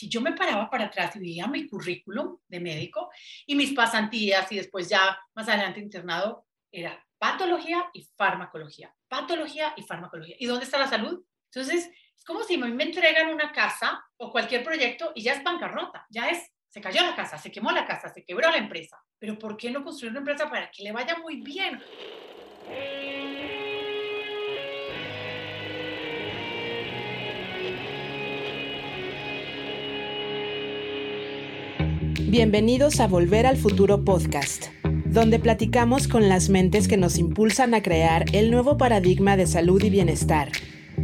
si yo me paraba para atrás y veía mi currículum de médico y mis pasantías y después ya más adelante internado, era patología y farmacología, patología y farmacología. ¿Y dónde está la salud? Entonces, es como si me entregan una casa o cualquier proyecto y ya es bancarrota, ya es, se cayó la casa, se quemó la casa, se quebró la empresa. Pero ¿por qué no construir una empresa para que le vaya muy bien? Bienvenidos a Volver al Futuro Podcast, donde platicamos con las mentes que nos impulsan a crear el nuevo paradigma de salud y bienestar,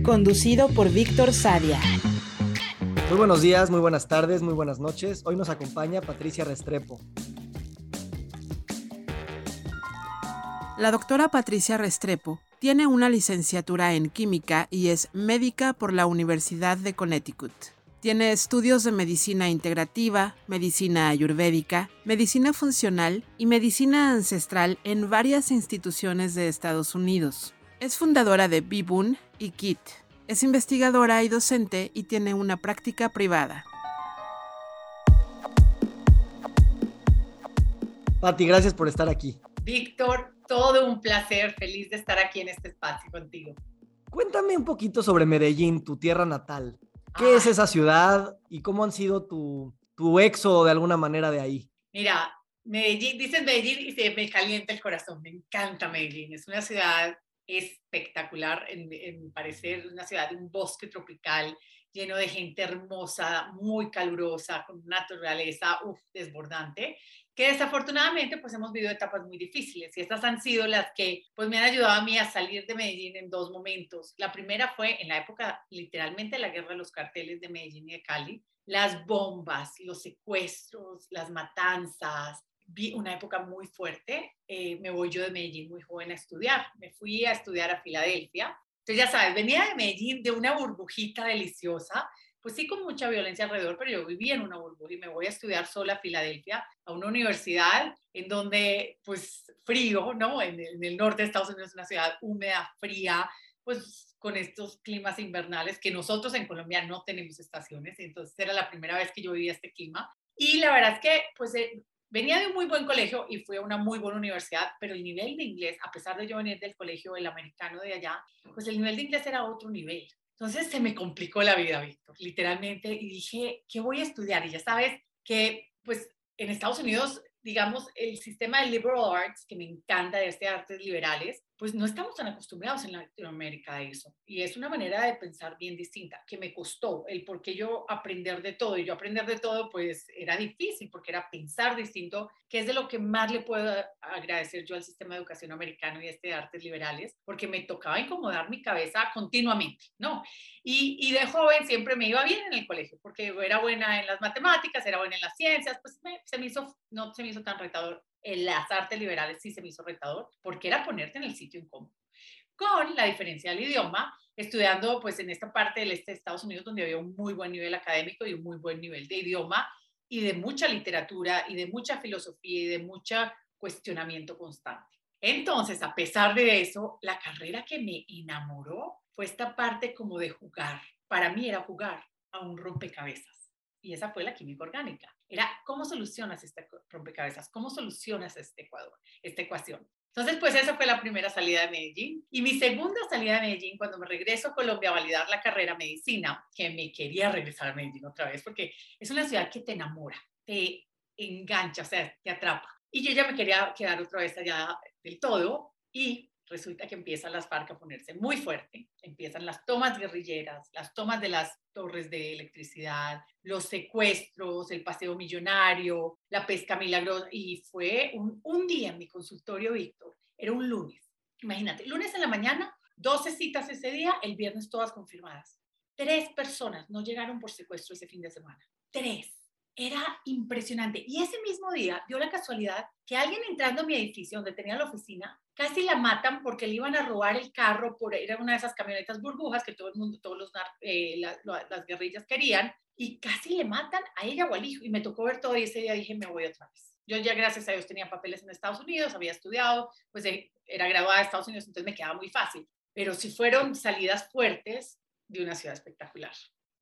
conducido por Víctor Sadia. Muy buenos días, muy buenas tardes, muy buenas noches. Hoy nos acompaña Patricia Restrepo. La doctora Patricia Restrepo tiene una licenciatura en química y es médica por la Universidad de Connecticut. Tiene estudios de medicina integrativa, medicina ayurvédica, medicina funcional y medicina ancestral en varias instituciones de Estados Unidos. Es fundadora de Bibun y KIT. Es investigadora y docente y tiene una práctica privada. Pati, gracias por estar aquí. Víctor, todo un placer, feliz de estar aquí en este espacio contigo. Cuéntame un poquito sobre Medellín, tu tierra natal. ¿Qué es esa ciudad y cómo han sido tu, tu éxodo de alguna manera de ahí? Mira, Medellín, dicen Medellín y se me calienta el corazón, me encanta Medellín, es una ciudad espectacular, en, en parecer, una ciudad de un bosque tropical lleno de gente hermosa, muy calurosa, con una naturaleza desbordante que desafortunadamente pues hemos vivido etapas muy difíciles y estas han sido las que pues me han ayudado a mí a salir de Medellín en dos momentos. La primera fue en la época literalmente la guerra de los carteles de Medellín y de Cali, las bombas, los secuestros, las matanzas, una época muy fuerte. Eh, me voy yo de Medellín muy joven a estudiar. Me fui a estudiar a Filadelfia. Entonces, ya sabes, venía de Medellín de una burbujita deliciosa pues sí con mucha violencia alrededor, pero yo vivía en una burbuja y me voy a estudiar sola a Filadelfia, a una universidad en donde, pues frío, ¿no? En el, norte de Estados Unidos una ciudad húmeda, fría, pues con estos climas invernales que nosotros en Colombia no tenemos estaciones, entonces era la primera vez que yo vivía este clima. Y la verdad es que, pues, eh, venía de un muy buen colegio y fui a una muy buena universidad, pero el nivel de inglés, a pesar de yo venir del colegio, el americano de allá, pues el nivel de inglés era otro nivel. Entonces se me complicó la vida, Víctor, literalmente, y dije, ¿qué voy a estudiar? Y ya sabes que, pues, en Estados Unidos, digamos, el sistema de liberal arts, que me encanta de este artes liberales, pues no estamos tan acostumbrados en Latinoamérica a eso. Y es una manera de pensar bien distinta, que me costó el por qué yo aprender de todo. Y yo aprender de todo, pues era difícil, porque era pensar distinto, que es de lo que más le puedo agradecer yo al sistema de educación americano y este de artes liberales, porque me tocaba incomodar mi cabeza continuamente, ¿no? Y, y de joven siempre me iba bien en el colegio, porque era buena en las matemáticas, era buena en las ciencias, pues se me hizo, no se me hizo tan retador en las artes liberales sí se me hizo retador, porque era ponerte en el sitio incómodo. Con la diferencia del idioma, estudiando pues en esta parte del este de Estados Unidos, donde había un muy buen nivel académico y un muy buen nivel de idioma, y de mucha literatura, y de mucha filosofía, y de mucho cuestionamiento constante. Entonces, a pesar de eso, la carrera que me enamoró fue esta parte como de jugar. Para mí era jugar a un rompecabezas y esa fue la química orgánica. Era cómo solucionas este rompecabezas, cómo solucionas este Ecuador, esta ecuación. Entonces, pues esa fue la primera salida de Medellín. Y mi segunda salida de Medellín, cuando me regreso a Colombia a validar la carrera medicina, que me quería regresar a Medellín otra vez, porque es una ciudad que te enamora, te engancha, o sea, te atrapa. Y yo ya me quería quedar otra vez allá del todo y resulta que empiezan las FARC a ponerse muy fuerte, empiezan las tomas guerrilleras, las tomas de las torres de electricidad, los secuestros, el paseo millonario, la pesca milagrosa, y fue un, un día en mi consultorio, Víctor, era un lunes, imagínate, lunes en la mañana, 12 citas ese día, el viernes todas confirmadas. Tres personas no llegaron por secuestro ese fin de semana. Tres era impresionante. Y ese mismo día dio la casualidad que alguien entrando a mi edificio donde tenía la oficina, casi la matan porque le iban a robar el carro, por, era una de esas camionetas burbujas que todo el mundo, todos los, eh, las guerrillas querían, y casi le matan a ella o al hijo. Y me tocó ver todo y ese día dije, me voy otra vez. Yo ya, gracias a Dios, tenía papeles en Estados Unidos, había estudiado, pues eh, era graduada de Estados Unidos, entonces me quedaba muy fácil. Pero sí fueron salidas fuertes de una ciudad espectacular.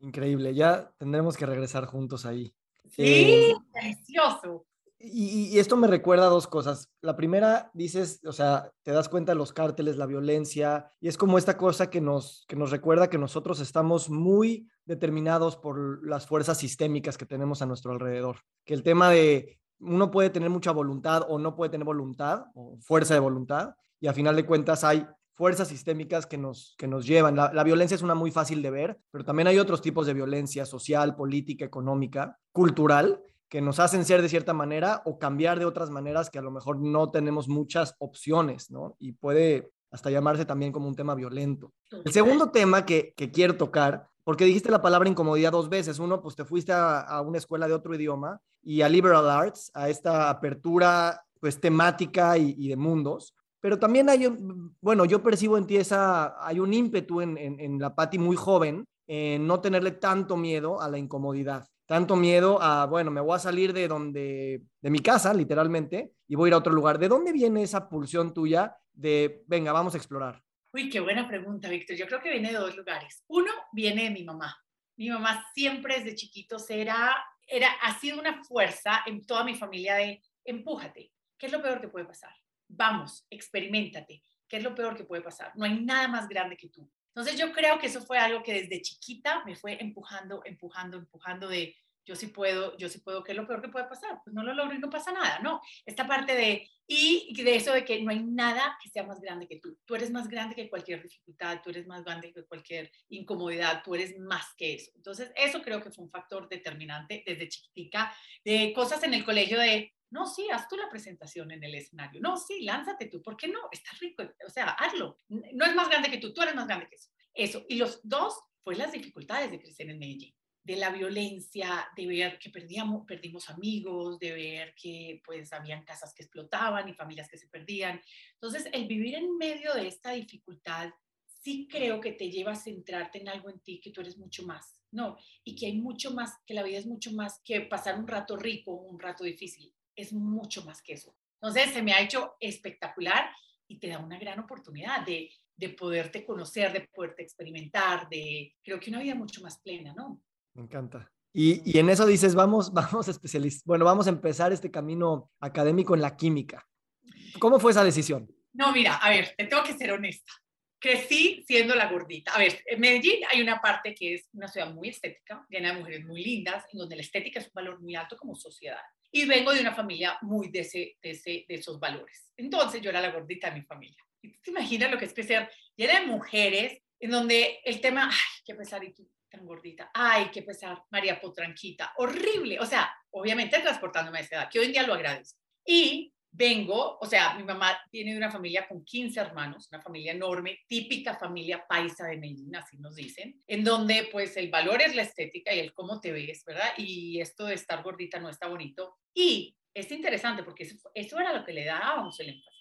Increíble, ya tendremos que regresar juntos ahí. Sí, eh, delicioso. Y, esto me recuerda a dos cosas. La primera, dices, o sea, te das cuenta de los cárteles, la violencia, y es como esta cosa que nos, que nos recuerda que nosotros estamos muy determinados por las fuerzas sistémicas que tenemos a nuestro alrededor. Que el tema de uno puede tener mucha voluntad o no puede tener voluntad o fuerza de voluntad, y a final de cuentas hay fuerzas sistémicas que nos, que nos llevan. La, la, violencia es una muy fácil de ver, pero también hay otros tipos de violencia social, política, económica, cultural, que nos hacen ser de cierta manera o cambiar de otras maneras que a lo mejor no tenemos muchas opciones, ¿no? Y puede hasta llamarse también como un tema violento. El segundo tema que, quiero tocar, porque dijiste la palabra incomodidad dos veces. Uno, pues te fuiste a, una escuela de otro idioma y a liberal arts, a esta apertura pues temática y, de mundos. Pero también hay, bueno, yo percibo en ti esa, hay un ímpetu en, en, en la Patti muy joven en no tenerle tanto miedo a la incomodidad tanto miedo a, bueno, me voy a salir de donde, de mi casa, literalmente, y voy a ir a otro lugar. ¿De dónde viene esa pulsión tuya de, venga, vamos a explorar? Uy, qué buena pregunta, Víctor. Yo creo que viene de dos lugares. Uno, viene de mi mamá. Mi mamá siempre desde chiquitos era, era, ha sido una fuerza en toda mi familia de, empújate. ¿Qué es lo peor que puede pasar? Vamos, experimentate. ¿Qué es lo peor que puede pasar? No hay nada más grande que tú. Entonces yo creo que eso fue algo que desde chiquita me fue empujando, empujando, empujando de yo sí puedo, yo sí puedo, ¿qué es lo peor que puede pasar? Pues no lo logro y no pasa nada, ¿no? Esta parte de, y de eso de que no hay nada que sea más grande que tú. Tú eres más grande que cualquier dificultad, tú eres más grande que cualquier incomodidad, tú eres más que eso. Entonces, eso creo que fue un factor determinante desde chiquitica, de cosas en el colegio de, no, sí, haz tú la presentación en el escenario. No, sí, lánzate tú. ¿Por qué no? Estás rico. O sea, hazlo. No es más grande que tú, tú eres más grande que eso. Eso. Y los dos fue las dificultades de crecer en Medellín de la violencia, de ver que perdíamos, perdimos amigos, de ver que pues habían casas que explotaban y familias que se perdían. Entonces, el vivir en medio de esta dificultad sí creo que te lleva a centrarte en algo en ti, que tú eres mucho más, ¿no? Y que hay mucho más, que la vida es mucho más que pasar un rato rico, un rato difícil es mucho más que eso. Entonces, se me ha hecho espectacular y te da una gran oportunidad de, de poderte conocer, de poderte experimentar, de creo que una vida mucho más plena, ¿no? Me encanta. Y, y en eso dices, vamos, vamos especialistas, bueno, vamos a empezar este camino académico en la química. ¿Cómo fue esa decisión? No, mira, a ver, te tengo que ser honesta. Crecí siendo la gordita. A ver, en Medellín hay una parte que es una ciudad muy estética, llena de mujeres muy lindas, en donde la estética es un valor muy alto como sociedad y vengo de una familia muy de, esos valores. Entonces yo era la gordita de mi familia. ¿Y lo que es crecer llena de mujeres en donde el tema, ay, qué pesar y tú tan gordita, ay, qué pesar, María Potranquita, horrible. O sea, obviamente transportándome a esa edad, que hoy en día lo agradezco. Y vengo, o sea, mi mamá tiene una familia con 15 hermanos, una familia enorme, típica familia paisa de Medellín, así nos dicen, en donde pues el valor es la estética y el cómo te ves, ¿verdad? Y esto de estar gordita no está bonito. Y es interesante porque eso, era lo que le dábamos el énfasis.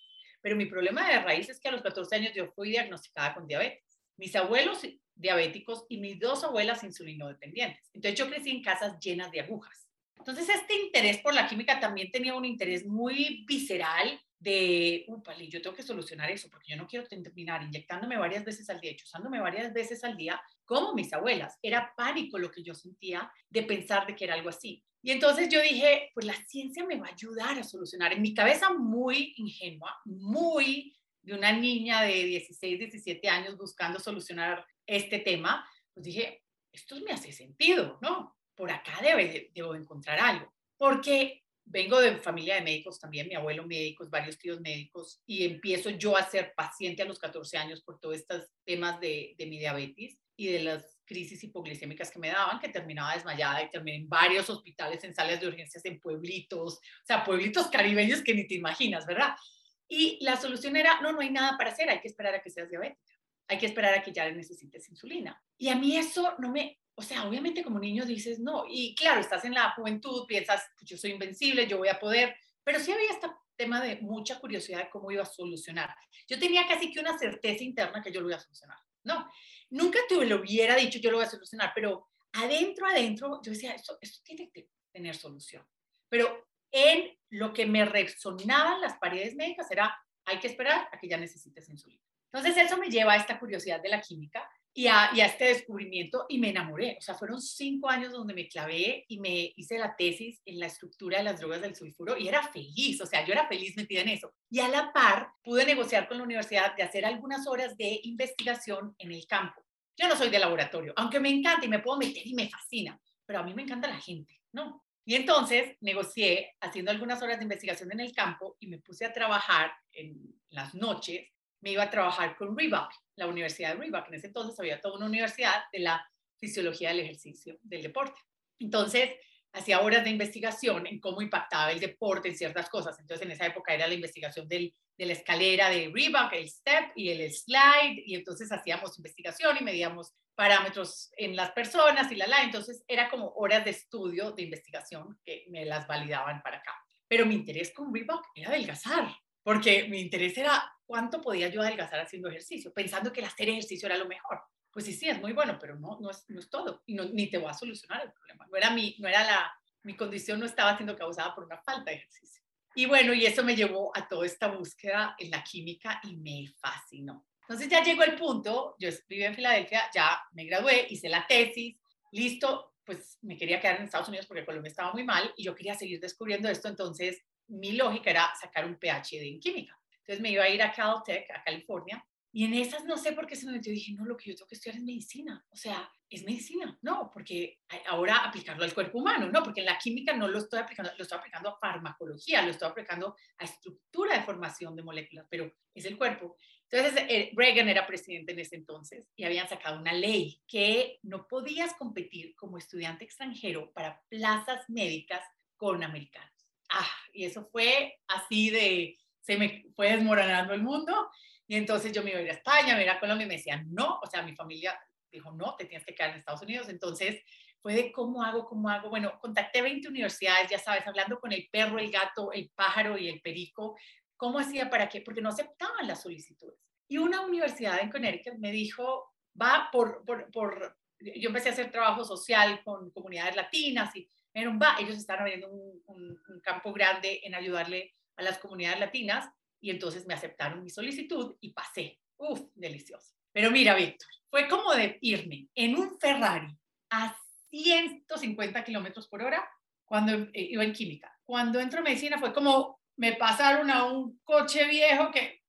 Pero mi problema de raíz es que a los 14 años yo fui diagnosticada con diabetes. Mis abuelos diabéticos y mis dos abuelas insulinodependientes. Entonces yo crecí en casas llenas de agujas entonces, este interés por la química también tenía un interés muy visceral de, upale, yo tengo que solucionar eso porque yo no quiero terminar inyectándome varias veces al día, chuzándome varias veces al día, como mis abuelas. Era pánico lo que yo sentía de pensar de que era algo así. Y entonces yo dije, pues la ciencia me va a ayudar a solucionar. En mi cabeza muy ingenua, muy de una niña de 16, 17 años buscando solucionar este tema, pues dije, esto me hace sentido, ¿no? Por acá debe, debo encontrar algo. Porque vengo de familia de médicos también, mi abuelo médicos, varios tíos médicos, y empiezo yo a ser paciente a los 14 años por todos estos temas de, de mi diabetes y de las crisis hipoglicémicas que me daban, que terminaba desmayada y terminé en varios hospitales, en salas de urgencias, en pueblitos, o sea, pueblitos caribeños que ni te imaginas, ¿verdad? Y la solución era, no, no hay nada para hacer, hay que esperar a que seas diabética, hay que esperar a que ya necesites insulina. Y a mí eso no me, o sea, obviamente como niño dices, no, y claro, estás en la juventud, piensas, pues yo soy invencible, yo voy a poder, pero sí había este tema de mucha curiosidad de cómo iba a solucionar. Yo tenía casi que una certeza interna que yo lo iba a solucionar, ¿no? Nunca te lo hubiera dicho, yo lo voy a solucionar, pero adentro, adentro, yo decía, esto, esto tiene que tener solución. Pero en lo que me resonaban las paredes médicas era, hay que esperar a que ya necesites insulina. Entonces eso me lleva a esta curiosidad de la química y a, y a, este descubrimiento y me enamoré. O sea, fueron cinco años donde me clavé y me hice la tesis en la estructura de las drogas del sulfuro y era feliz, o sea, yo era feliz metida en eso. Y a la par pude negociar con la universidad de hacer algunas horas de investigación en el campo. Yo no soy de laboratorio, aunque me encanta y me puedo meter y me fascina, pero a mí me encanta la gente, ¿no? Y entonces negocié haciendo algunas horas de investigación en el campo y me puse a trabajar en las noches. Me iba a trabajar con Reebok, la Universidad de Reebok. En ese entonces había toda una universidad de la fisiología del ejercicio, del deporte. Entonces, hacía horas de investigación en cómo impactaba el deporte en ciertas cosas. Entonces, en esa época era la investigación del, de la escalera de Reebok, el step y el slide, y entonces hacíamos investigación y medíamos parámetros en las personas y la la. Entonces, era como horas de estudio, de investigación que me las validaban para acá. Pero mi interés con Reebok era adelgazar, porque mi interés era cuánto podía yo adelgazar haciendo ejercicio, pensando que el hacer ejercicio era lo mejor pues sí, sí, es muy bueno, pero no, no, es, no es todo. Y no, ni te voy a solucionar el problema. No era, mi, no era la, mi condición no estaba siendo causada por una falta de ejercicio. Y bueno, y eso me llevó a toda esta búsqueda en la química y me fascinó. Entonces ya llegó el punto, yo viví en Filadelfia, ya me gradué, hice la tesis, listo, pues me quería quedar en Estados Unidos porque Colombia estaba muy mal y yo quería seguir descubriendo esto, entonces mi lógica era sacar un PhD en química. Entonces me iba a ir a Caltech, a California, y en esas no sé por qué se me metió. Dije, no, lo que yo tengo que estudiar es medicina. O sea, es medicina. No, porque ahora aplicarlo al cuerpo humano. No, porque en la química no lo estoy aplicando, lo estoy aplicando a farmacología, lo estoy aplicando a estructura de formación de moléculas, pero es el cuerpo. Entonces, eh, Reagan era presidente en ese entonces y habían sacado una ley que no podías competir como estudiante extranjero para plazas médicas con americanos. Ah, y eso fue así de, se me fue desmoronando el mundo y entonces yo me iba a ir a España, me iba a Colombia y me decían, no, o sea, mi familia dijo, no, te tienes que quedar en Estados Unidos. Entonces fue de cómo hago, cómo hago. Bueno, contacté 20 universidades, ya sabes, hablando con el perro, el gato, el pájaro y el perico. ¿Cómo hacía para qué? Porque no aceptaban las solicitudes. Y una universidad en Connecticut me dijo, va por, por, por yo empecé a hacer trabajo social con comunidades latinas y me dijeron, va, ellos están abriendo un, un, un campo grande en ayudarle a las comunidades latinas y entonces me aceptaron mi solicitud y pasé. Uf, delicioso. Pero mira, Víctor, fue como de irme en un Ferrari a 150 kilómetros por hora cuando eh, iba en química. Cuando entro en medicina fue como me pasaron a un coche viejo que,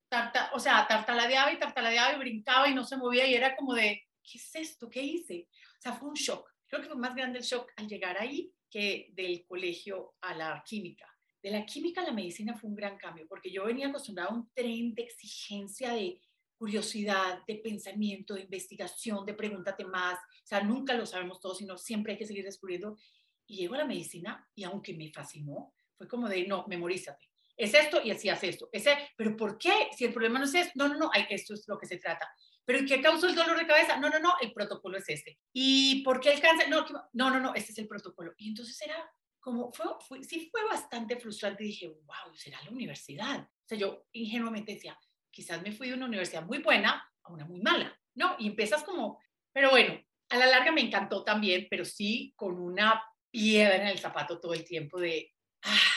o sea, tartaladeaba y tartaladeaba y brincaba y no se movía y era como de, ¿qué es esto? ¿Qué hice? O sea, fue un shock. Creo que fue más grande el shock al llegar ahí que del colegio a la química de la química a la medicina fue un gran cambio, porque yo venía acostumbrada a un tren de exigencia, de curiosidad, de pensamiento, de investigación, de pregúntate más. O sea, nunca lo sabemos todo, sino siempre hay que seguir descubriendo. Y llego a la medicina y aunque me fascinó, fue como de, no, memorízate. Es esto y así hace esto. Ese, pero ¿por qué? Si el problema no es esto, no, no, no, esto es lo que se trata. ¿Pero qué causó el dolor de cabeza? No, no, no, el protocolo es este. ¿Y por qué el cáncer? No, no, no, no, este es el protocolo. Y entonces era como fue, sí fue bastante frustrante dije, wow, será la universidad. O sea, yo ingenuamente decía, quizás me fui de una universidad muy buena a una muy mala, ¿no? Y empiezas como, pero bueno, a la larga me encantó también, pero sí con una piedra en el zapato todo el tiempo de, ah,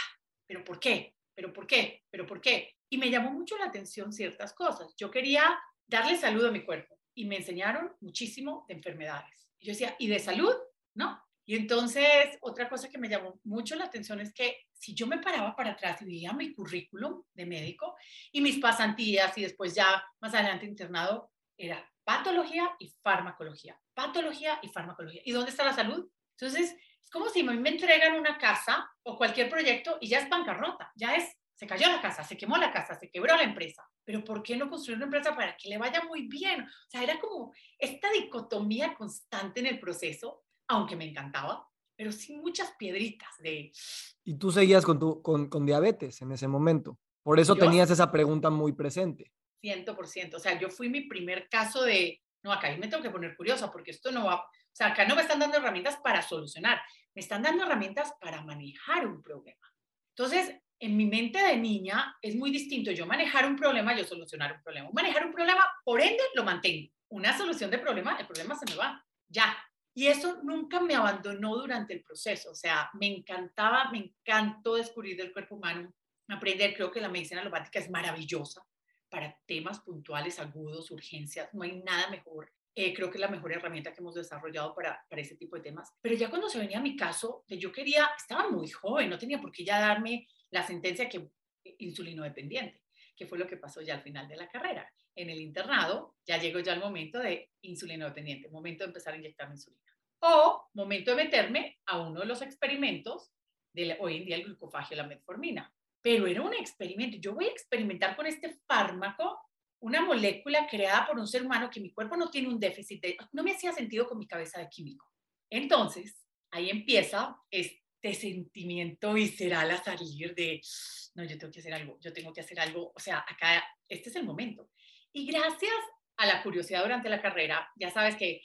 pero ¿por qué? ¿Pero por qué? ¿Pero por qué? Y me llamó mucho la atención ciertas cosas. Yo quería darle salud a mi cuerpo y me enseñaron muchísimo de enfermedades. Yo decía, ¿y de salud? No, y entonces, otra cosa que me llamó mucho la atención es que si yo me paraba para atrás y veía mi currículum de médico y mis pasantías y después ya más adelante internado, era patología y farmacología, patología y farmacología. ¿Y dónde está la salud? Entonces, es como si me entregan una casa o cualquier proyecto y ya es bancarrota, ya es, se cayó la casa, se quemó la casa, se quebró la empresa. Pero ¿por qué no construir una empresa para que le vaya muy bien? O sea, era como esta dicotomía constante en el proceso aunque me encantaba, pero sin muchas piedritas de... Y tú seguías con, tu, con, con diabetes en ese momento. Por eso tenías esa pregunta muy presente. 100%. O sea, yo fui mi primer caso de, no, acá me tengo que poner curiosa porque esto no va, o sea, acá no me están dando herramientas para solucionar, me están dando herramientas para manejar un problema. Entonces, en mi mente de niña es muy distinto yo manejar un problema, yo solucionar un problema. Manejar un problema, por ende, lo mantengo. Una solución de problema, el problema se me va. Ya, y eso nunca me abandonó durante el proceso. O sea, me encantaba, me encantó descubrir del cuerpo humano, aprender. Creo que la medicina alopática es maravillosa para temas puntuales, agudos, urgencias. No hay nada mejor. Eh, creo que es la mejor herramienta que hemos desarrollado para, para ese tipo de temas. Pero ya cuando se venía mi caso, yo quería, estaba muy joven, no tenía por qué ya darme la sentencia que insulino dependiente, que fue lo que pasó ya al final de la carrera. En el internado ya llegó ya el momento de insulino dependiente, momento de empezar a inyectarme insulina. O momento de meterme a uno de los experimentos de hoy en día el glucofagio, la metformina. Pero era un experimento. Yo voy a experimentar con este fármaco una molécula creada por un ser humano que mi cuerpo no tiene un déficit de, no me hacía sentido con mi cabeza de químico. Entonces, ahí empieza este sentimiento visceral a salir de, no, yo tengo que hacer algo, yo tengo que hacer algo, o sea, acá, este es el momento. Y gracias a la curiosidad durante la carrera, ya sabes que,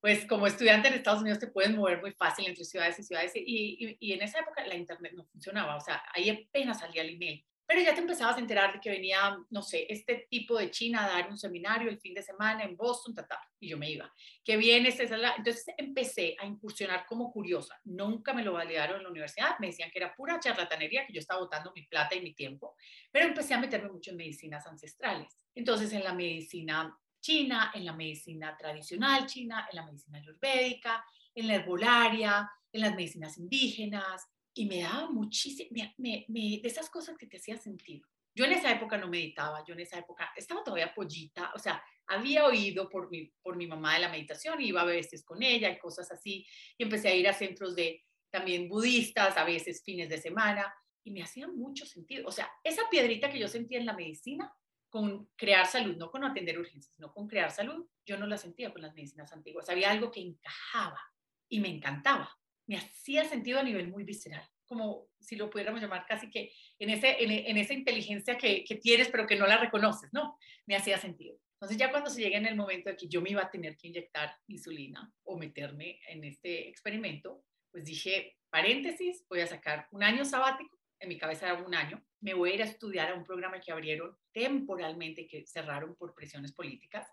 pues como estudiante en Estados Unidos te puedes mover muy fácil entre ciudades y ciudades, y, y, en esa época la internet no funcionaba, o sea, ahí apenas salía el email pero ya te empezabas a enterar de que venía, no sé, este tipo de China a dar un seminario el fin de semana en Boston, ta, y yo me iba. Que viene, este, entonces empecé a incursionar como curiosa. Nunca me lo validaron en la universidad, me decían que era pura charlatanería, que yo estaba botando mi plata y mi tiempo, pero empecé a meterme mucho en medicinas ancestrales. Entonces, en la medicina china, en la medicina tradicional china, en la medicina ayurvédica, en la herbolaria, en las medicinas indígenas, y me daba muchísimo, me, de esas cosas que te hacía sentido. Yo en esa época no meditaba, yo en esa época estaba todavía pollita, o sea, había oído por mi, por mi mamá de la meditación, iba a veces con ella y cosas así, y empecé a ir a centros de también budistas, a veces fines de semana, y me hacía mucho sentido. O sea, esa piedrita que yo sentía en la medicina, con crear salud, no con atender urgencias, sino con crear salud, yo no la sentía con las medicinas antiguas. Había algo que encajaba y me encantaba me hacía sentido a nivel muy visceral, como si lo pudiéramos llamar casi que en, ese, en, esa inteligencia que, que, tienes pero que no la reconoces, ¿no? Me hacía sentido. Entonces ya cuando se llega en el momento de que yo me iba a tener que inyectar insulina o meterme en este experimento, pues dije, paréntesis, voy a sacar un año sabático, en mi cabeza era un año, me voy a ir a estudiar a un programa que abrieron temporalmente, que cerraron por presiones políticas.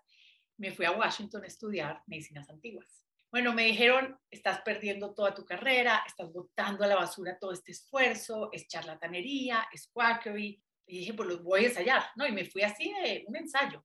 Me fui a Washington a estudiar medicinas antiguas bueno, me dijeron, estás perdiendo toda tu carrera, estás botando a la basura todo este esfuerzo, es charlatanería, es quackery. Y dije, pues los voy a ensayar, ¿no? Y me fui así de un ensayo,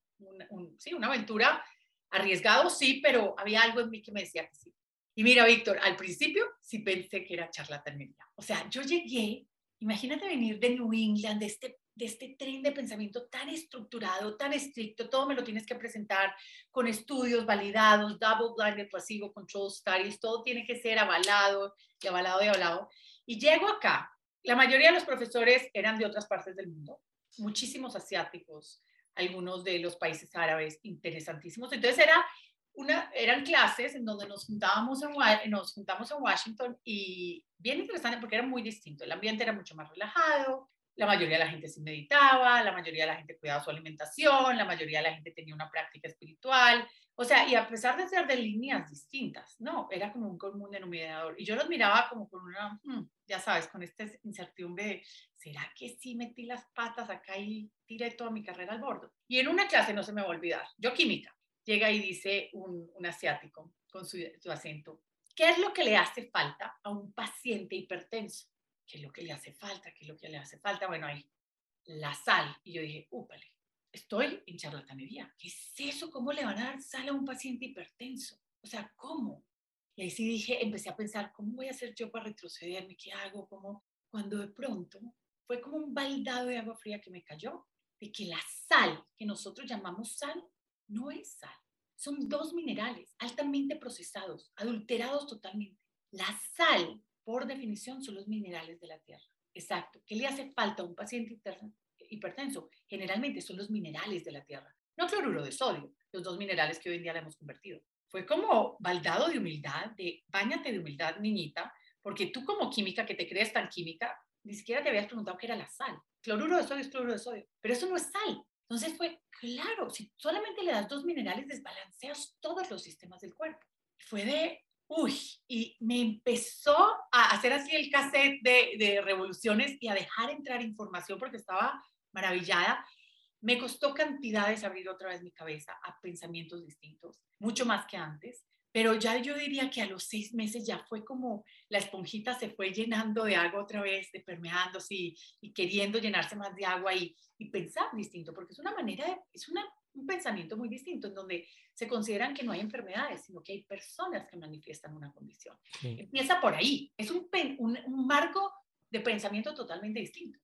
sí, una aventura arriesgado, sí, pero había algo en mí que me decía que sí. Y mira, Víctor, al principio sí pensé que era charlatanería. O sea, yo llegué, imagínate venir de New England, de este de este tren de pensamiento tan estructurado, tan estricto, todo me lo tienes que presentar con estudios validados, double blinded placebo control studies, todo tiene que ser avalado y avalado y avalado. Y llego acá, la mayoría de los profesores eran de otras partes del mundo, muchísimos asiáticos, algunos de los países árabes, interesantísimos. Entonces era una, eran clases en donde nos juntábamos en, nos juntamos en Washington y bien interesante porque era muy distinto. El ambiente era mucho más relajado, la mayoría de la gente se meditaba, la mayoría de la gente cuidaba su alimentación, la mayoría de la gente tenía una práctica espiritual, o sea, y a pesar de ser de líneas distintas, no, era como un común denominador. Y yo los miraba como con una, hmm, ya sabes, con esta incertidumbre de, ¿será que sí metí las patas acá y tiré toda mi carrera al bordo? Y en una clase no se me va a olvidar, yo química, llega y dice un, un asiático con su, su acento, ¿qué es lo que le hace falta a un paciente hipertenso? ¿Qué es lo que le hace falta? ¿Qué es lo que le hace falta? Bueno, ahí, la sal. Y yo dije, úpale, estoy en charlatanería. ¿Qué es eso? ¿Cómo le van a dar sal a un paciente hipertenso? O sea, ¿cómo? Y ahí sí dije, empecé a pensar, ¿cómo voy a hacer yo para retrocederme? ¿Qué hago? ¿Cómo? Cuando de pronto fue como un baldado de agua fría que me cayó, de que la sal que nosotros llamamos sal no es sal. Son dos minerales altamente procesados, adulterados totalmente. La sal por definición, son los minerales de la tierra. Exacto. ¿Qué le hace falta a un paciente hipertenso? Generalmente son los minerales de la tierra, no cloruro de sodio, los dos minerales que hoy en día le hemos convertido. Fue como baldado de humildad, de bañate de humildad, niñita, porque tú como química, que te crees tan química, ni siquiera te habías preguntado qué era la sal. Cloruro de sodio es cloruro de sodio, pero eso no es sal. Entonces fue, claro, si solamente le das dos minerales, desbalanceas todos los sistemas del cuerpo. Fue de, uy, y me empezó a hacer así el cassette de, revoluciones y a dejar entrar información porque estaba maravillada. Me costó cantidades abrir otra vez mi cabeza a pensamientos distintos, mucho más que antes, pero ya yo diría que a los seis meses ya fue como la esponjita se fue llenando de agua otra vez, de permeándose y, queriendo llenarse más de agua y, y pensar distinto, porque es una manera, de, es una un pensamiento muy distinto, en donde se consideran que no hay enfermedades, sino que hay personas que manifiestan una condición. Empieza por ahí, es un, un, marco de pensamiento totalmente distinto,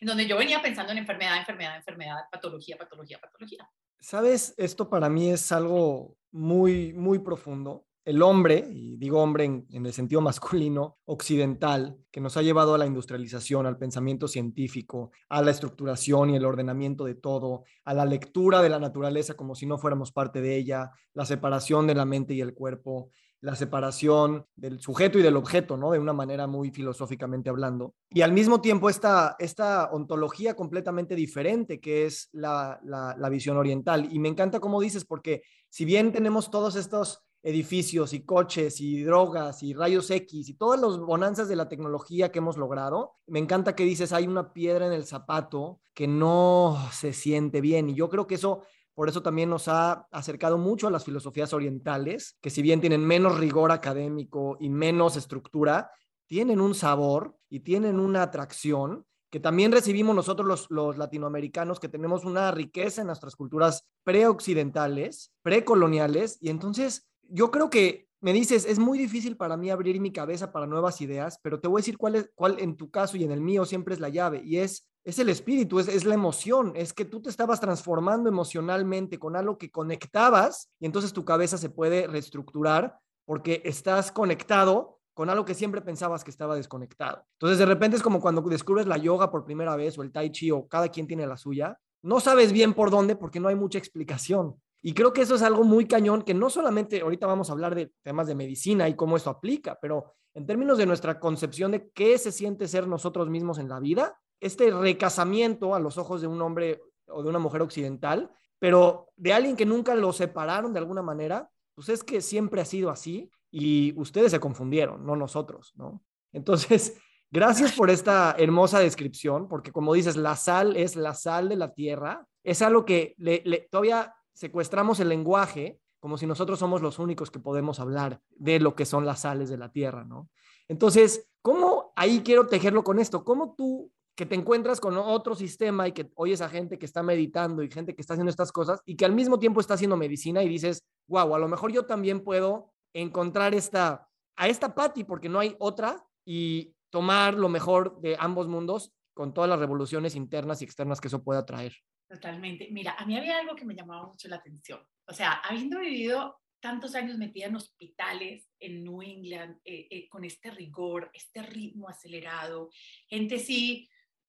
en donde yo venía pensando en enfermedad, enfermedad, enfermedad, patología, patología, patología. Sabes, esto para mí es algo muy, muy profundo el hombre, y digo hombre en, el sentido masculino, occidental, que nos ha llevado a la industrialización, al pensamiento científico, a la estructuración y el ordenamiento de todo, a la lectura de la naturaleza como si no fuéramos parte de ella, la separación de la mente y el cuerpo, la separación del sujeto y del objeto, ¿no? De una manera muy filosóficamente hablando. Y al mismo tiempo esta, esta ontología completamente diferente que es la, la visión oriental. Y me encanta cómo dices, porque si bien tenemos todos estos edificios y coches y drogas y rayos X y todas las bonanzas de la tecnología que hemos logrado, me encanta que dices, hay una piedra en el zapato que no se siente bien. Y yo creo que eso, por eso también nos ha acercado mucho a las filosofías orientales, que si bien tienen menos rigor académico y menos estructura, tienen un sabor y tienen una atracción que también recibimos nosotros los, los, latinoamericanos, que tenemos una riqueza en nuestras culturas preoccidentales, precoloniales, y entonces yo creo que me dices, es muy difícil para mí abrir mi cabeza para nuevas ideas, pero te voy a decir cuál, es, cuál en tu caso y en el mío siempre es la llave, y es, es el espíritu, es, es la emoción, es que tú te estabas transformando emocionalmente con algo que conectabas, y entonces tu cabeza se puede reestructurar porque estás conectado con algo que siempre pensabas que estaba desconectado. Entonces, de repente es como cuando descubres la yoga por primera vez o el tai chi o cada quien tiene la suya, no sabes bien por dónde porque no hay mucha explicación. Y creo que eso es algo muy cañón, que no solamente ahorita vamos a hablar de temas de medicina y cómo eso aplica, pero en términos de nuestra concepción de qué se siente ser nosotros mismos en la vida, este recasamiento a los ojos de un hombre o de una mujer occidental, pero de alguien que nunca lo separaron de alguna manera, pues es que siempre ha sido así y ustedes se confundieron, no nosotros, ¿no? Entonces, gracias por esta hermosa descripción, porque como dices, la sal es la sal de la tierra, es algo que le, le, todavía secuestramos el lenguaje como si nosotros somos los únicos que podemos hablar de lo que son las sales de la tierra, ¿no? Entonces, ¿cómo ahí quiero tejerlo con esto? ¿Cómo tú que te encuentras con otro sistema y que oyes a gente que está meditando y gente que está haciendo estas cosas y que al mismo tiempo está haciendo medicina y dices, wow, a lo mejor yo también puedo encontrar esta, a esta Patty porque no hay otra y tomar lo mejor de ambos mundos con todas las revoluciones internas y externas que eso pueda traer. Totalmente. Mira, a mí había algo que me llamaba mucho la atención. O sea, habiendo vivido tantos años metida en hospitales en New England, eh, eh, con este rigor, este ritmo acelerado, gente sí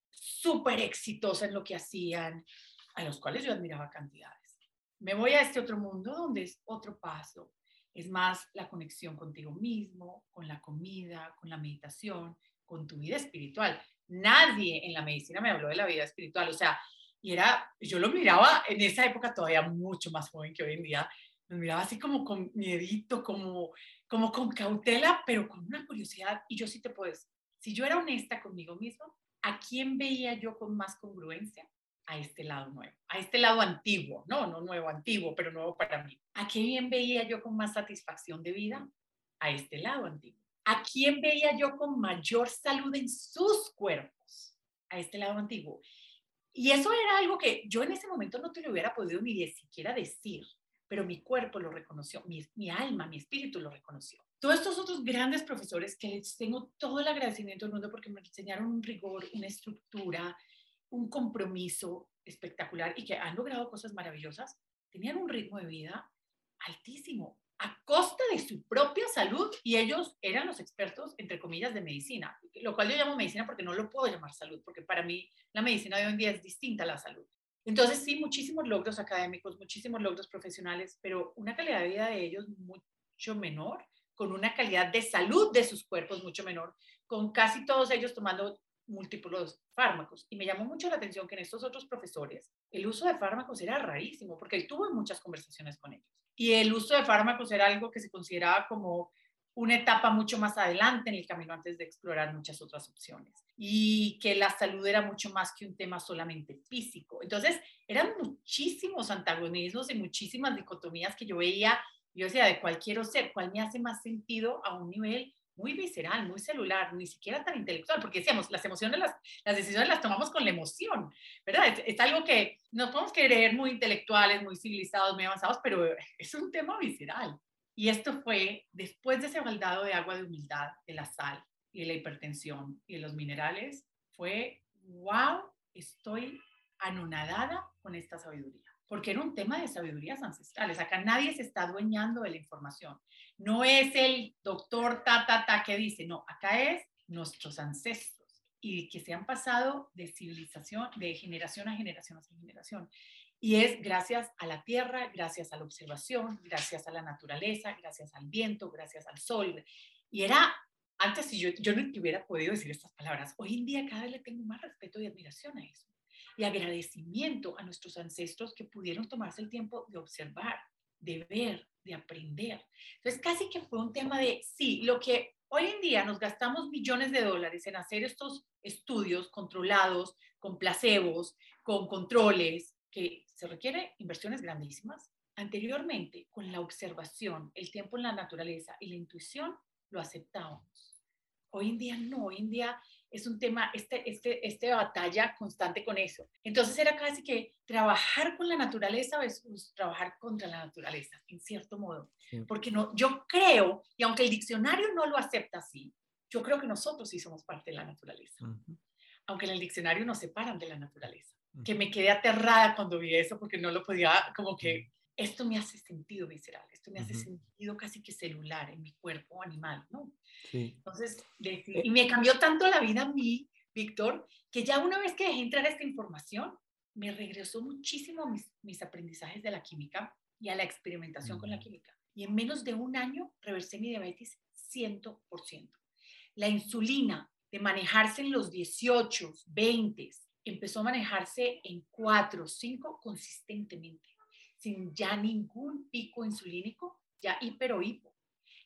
súper exitosa en lo que hacían, a los cuales yo admiraba cantidades. Me voy a este otro mundo donde es otro paso, es más la conexión contigo mismo, con la comida, con la meditación, con tu vida espiritual. Nadie en la medicina me habló de la vida espiritual, o sea, y era, yo lo miraba en esa época todavía mucho más joven que hoy en día, lo miraba así como con miedito, como, como con cautela, pero con una curiosidad. Y yo sí te puedo decir, si yo era honesta conmigo mismo, ¿a quién veía yo con más congruencia? A este lado nuevo, a este lado antiguo, no, no nuevo, antiguo, pero nuevo para mí. ¿A quién veía yo con más satisfacción de vida? A este lado antiguo. ¿A quién veía yo con mayor salud en sus cuerpos? A este lado antiguo. Y eso era algo que yo en ese momento no te lo hubiera podido ni siquiera decir, pero mi cuerpo lo reconoció, mi, mi alma, mi espíritu lo reconoció. Todos estos otros grandes profesores que les tengo todo el agradecimiento del mundo porque me enseñaron un rigor, una estructura, un compromiso espectacular y que han logrado cosas maravillosas, tenían un ritmo de vida altísimo a costa de su propia salud y ellos eran los expertos, entre comillas, de medicina, lo cual yo llamo medicina porque no lo puedo llamar salud, porque para mí la medicina de hoy en día es distinta a la salud. Entonces, sí, muchísimos logros académicos, muchísimos logros profesionales, pero una calidad de vida de ellos mucho menor, con una calidad de salud de sus cuerpos mucho menor, con casi todos ellos tomando múltiples fármacos. Y me llamó mucho la atención que en estos otros profesores el uso de fármacos era rarísimo, porque tuve muchas conversaciones con ellos. Y el uso de fármacos era algo que se consideraba como una etapa mucho más adelante en el camino antes de explorar muchas otras opciones. Y que la salud era mucho más que un tema solamente físico. Entonces, eran muchísimos antagonismos y muchísimas dicotomías que yo veía. Yo decía, ¿de cuál quiero ser? ¿Cuál me hace más sentido a un nivel muy visceral, muy celular, ni siquiera tan intelectual, porque decíamos, las emociones, las, decisiones las tomamos con la emoción, ¿verdad? Es, es, algo que nos podemos creer muy intelectuales, muy civilizados, muy avanzados, pero es un tema visceral. Y esto fue después de ese baldado de agua de humildad, de la sal y de la hipertensión y de los minerales, fue, wow, estoy anonadada con esta sabiduría porque era un tema de sabidurías ancestrales. Acá nadie se está adueñando de la información. No es el doctor ta, ta, ta que dice, no, acá es nuestros ancestros y que se han pasado de civilización, de generación a generación a generación. Y es gracias a la tierra, gracias a la observación, gracias a la naturaleza, gracias al viento, gracias al sol. Y era, antes si yo, yo no hubiera podido decir estas palabras, hoy en día cada vez le tengo más respeto y admiración a eso y agradecimiento a nuestros ancestros que pudieron tomarse el tiempo de observar, de ver, de aprender. Entonces, casi que fue un tema de, sí, lo que hoy en día nos gastamos millones de dólares en hacer estos estudios controlados, con placebos, con controles, que se requiere inversiones grandísimas. Anteriormente, con la observación, el tiempo en la naturaleza y la intuición, lo aceptábamos. Hoy en día no, hoy en día es un tema, este, este, este batalla constante con eso. Entonces era casi que trabajar con la naturaleza versus trabajar contra la naturaleza, en cierto modo. Porque no, yo creo, y aunque el diccionario no lo acepta así, yo creo que nosotros sí somos parte de la naturaleza. Aunque en el diccionario nos separan de la naturaleza. Que me quedé aterrada cuando vi eso porque no lo podía, como que esto me hace sentido visceral, esto me hace sentido casi que celular en mi cuerpo animal, ¿no? Sí. Entonces, eh y me cambió tanto la vida a mí, Víctor, que ya una vez que dejé entrar esta información, me regresó muchísimo a mis, mis aprendizajes de la química y a la experimentación con la química. Y en menos de un año reversé mi diabetes 100%. La insulina de manejarse en los 18, 20, empezó a manejarse en 4, 5 consistentemente sin ya ningún pico insulínico, ya hiper o hipo.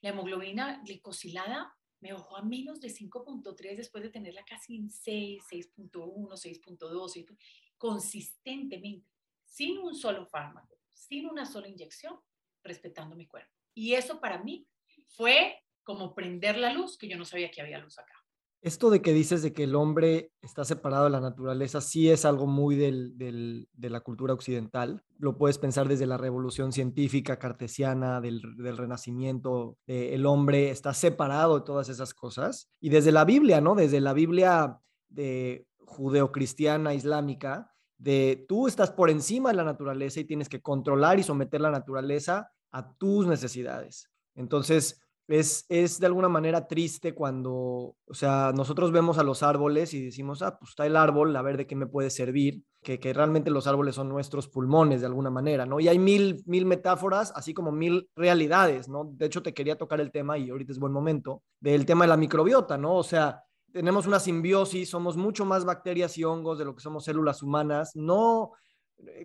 La hemoglobina glicosilada me bajó a menos de 5.3 después de tenerla casi en 6, 6.1, 6.2, consistentemente, sin un solo fármaco, sin una sola inyección, respetando mi cuerpo. Y eso para mí fue como prender la luz, que yo no sabía que había luz acá. Esto de que dices de que el hombre está separado de la naturaleza sí es algo muy del, de la cultura occidental. Lo puedes pensar desde la revolución científica cartesiana, del, del renacimiento. el hombre está separado de todas esas cosas. Y desde la Biblia, ¿no? Desde la Biblia de judeocristiana islámica, de tú estás por encima de la naturaleza y tienes que controlar y someter la naturaleza a tus necesidades. Entonces, es, es de alguna manera triste cuando, o sea, nosotros vemos a los árboles y decimos, ah, pues está el árbol, a ver de qué me puede servir, que, que realmente los árboles son nuestros pulmones de alguna manera, ¿no? Y hay mil, mil metáforas, así como mil realidades, ¿no? De hecho, te quería tocar el tema, y ahorita es buen momento, del tema de la microbiota, ¿no? O sea, tenemos una simbiosis, somos mucho más bacterias y hongos de lo que somos células humanas, no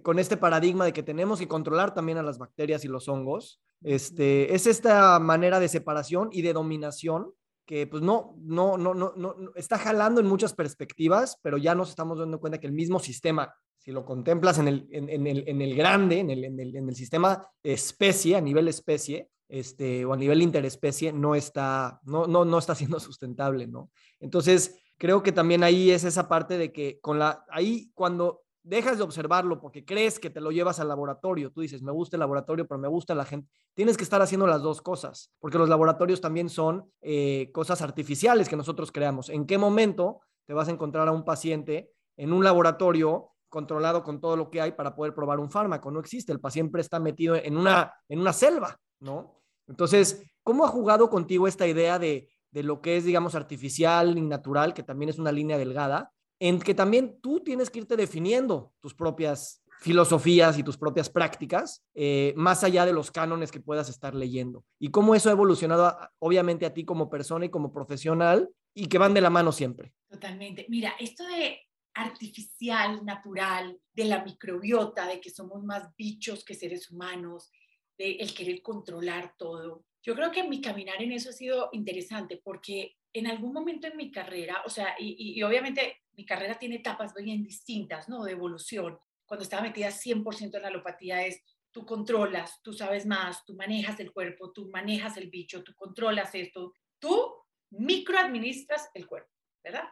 con este paradigma de que tenemos que controlar también a las bacterias y los hongos, este, es esta manera de separación y de dominación que pues no, no, no, no, no, está jalando en muchas perspectivas, pero ya nos estamos dando cuenta que el mismo sistema, si lo contemplas en el, en, el, en el grande, en el, en, el, en el sistema especie, a nivel especie, este, o a nivel interespecie, no está, no, no, no está siendo sustentable, ¿no? Entonces, creo que también ahí es esa parte de que con la, ahí cuando dejas de observarlo porque crees que te lo llevas al laboratorio. Tú dices, me gusta el laboratorio, pero me gusta la gente. Tienes que estar haciendo las dos cosas, porque los laboratorios también son eh, cosas artificiales que nosotros creamos. ¿En qué momento te vas a encontrar a un paciente en un laboratorio controlado con todo lo que hay para poder probar un fármaco? No existe. El paciente está metido en una, en una selva, ¿no? Entonces, ¿cómo ha jugado contigo esta idea de, de lo que es, digamos, artificial y natural, que también es una línea delgada? En que también tú tienes que irte definiendo tus propias filosofías y tus propias prácticas, eh, más allá de los cánones que puedas estar leyendo. Y cómo eso ha evolucionado, obviamente, a ti como persona y como profesional, y que van de la mano siempre. Totalmente. Mira, esto de artificial, natural, de la microbiota, de que somos más bichos que seres humanos, de el querer controlar todo. Yo creo que mi caminar en eso ha sido interesante porque en algún momento en mi carrera, o sea, y, obviamente mi carrera tiene etapas bien distintas, ¿no? De evolución. Cuando estaba metida 100% en la alopatía es, tú controlas, tú sabes más, tú manejas el cuerpo, tú manejas el bicho, tú controlas esto, tú microadministras el cuerpo, ¿verdad?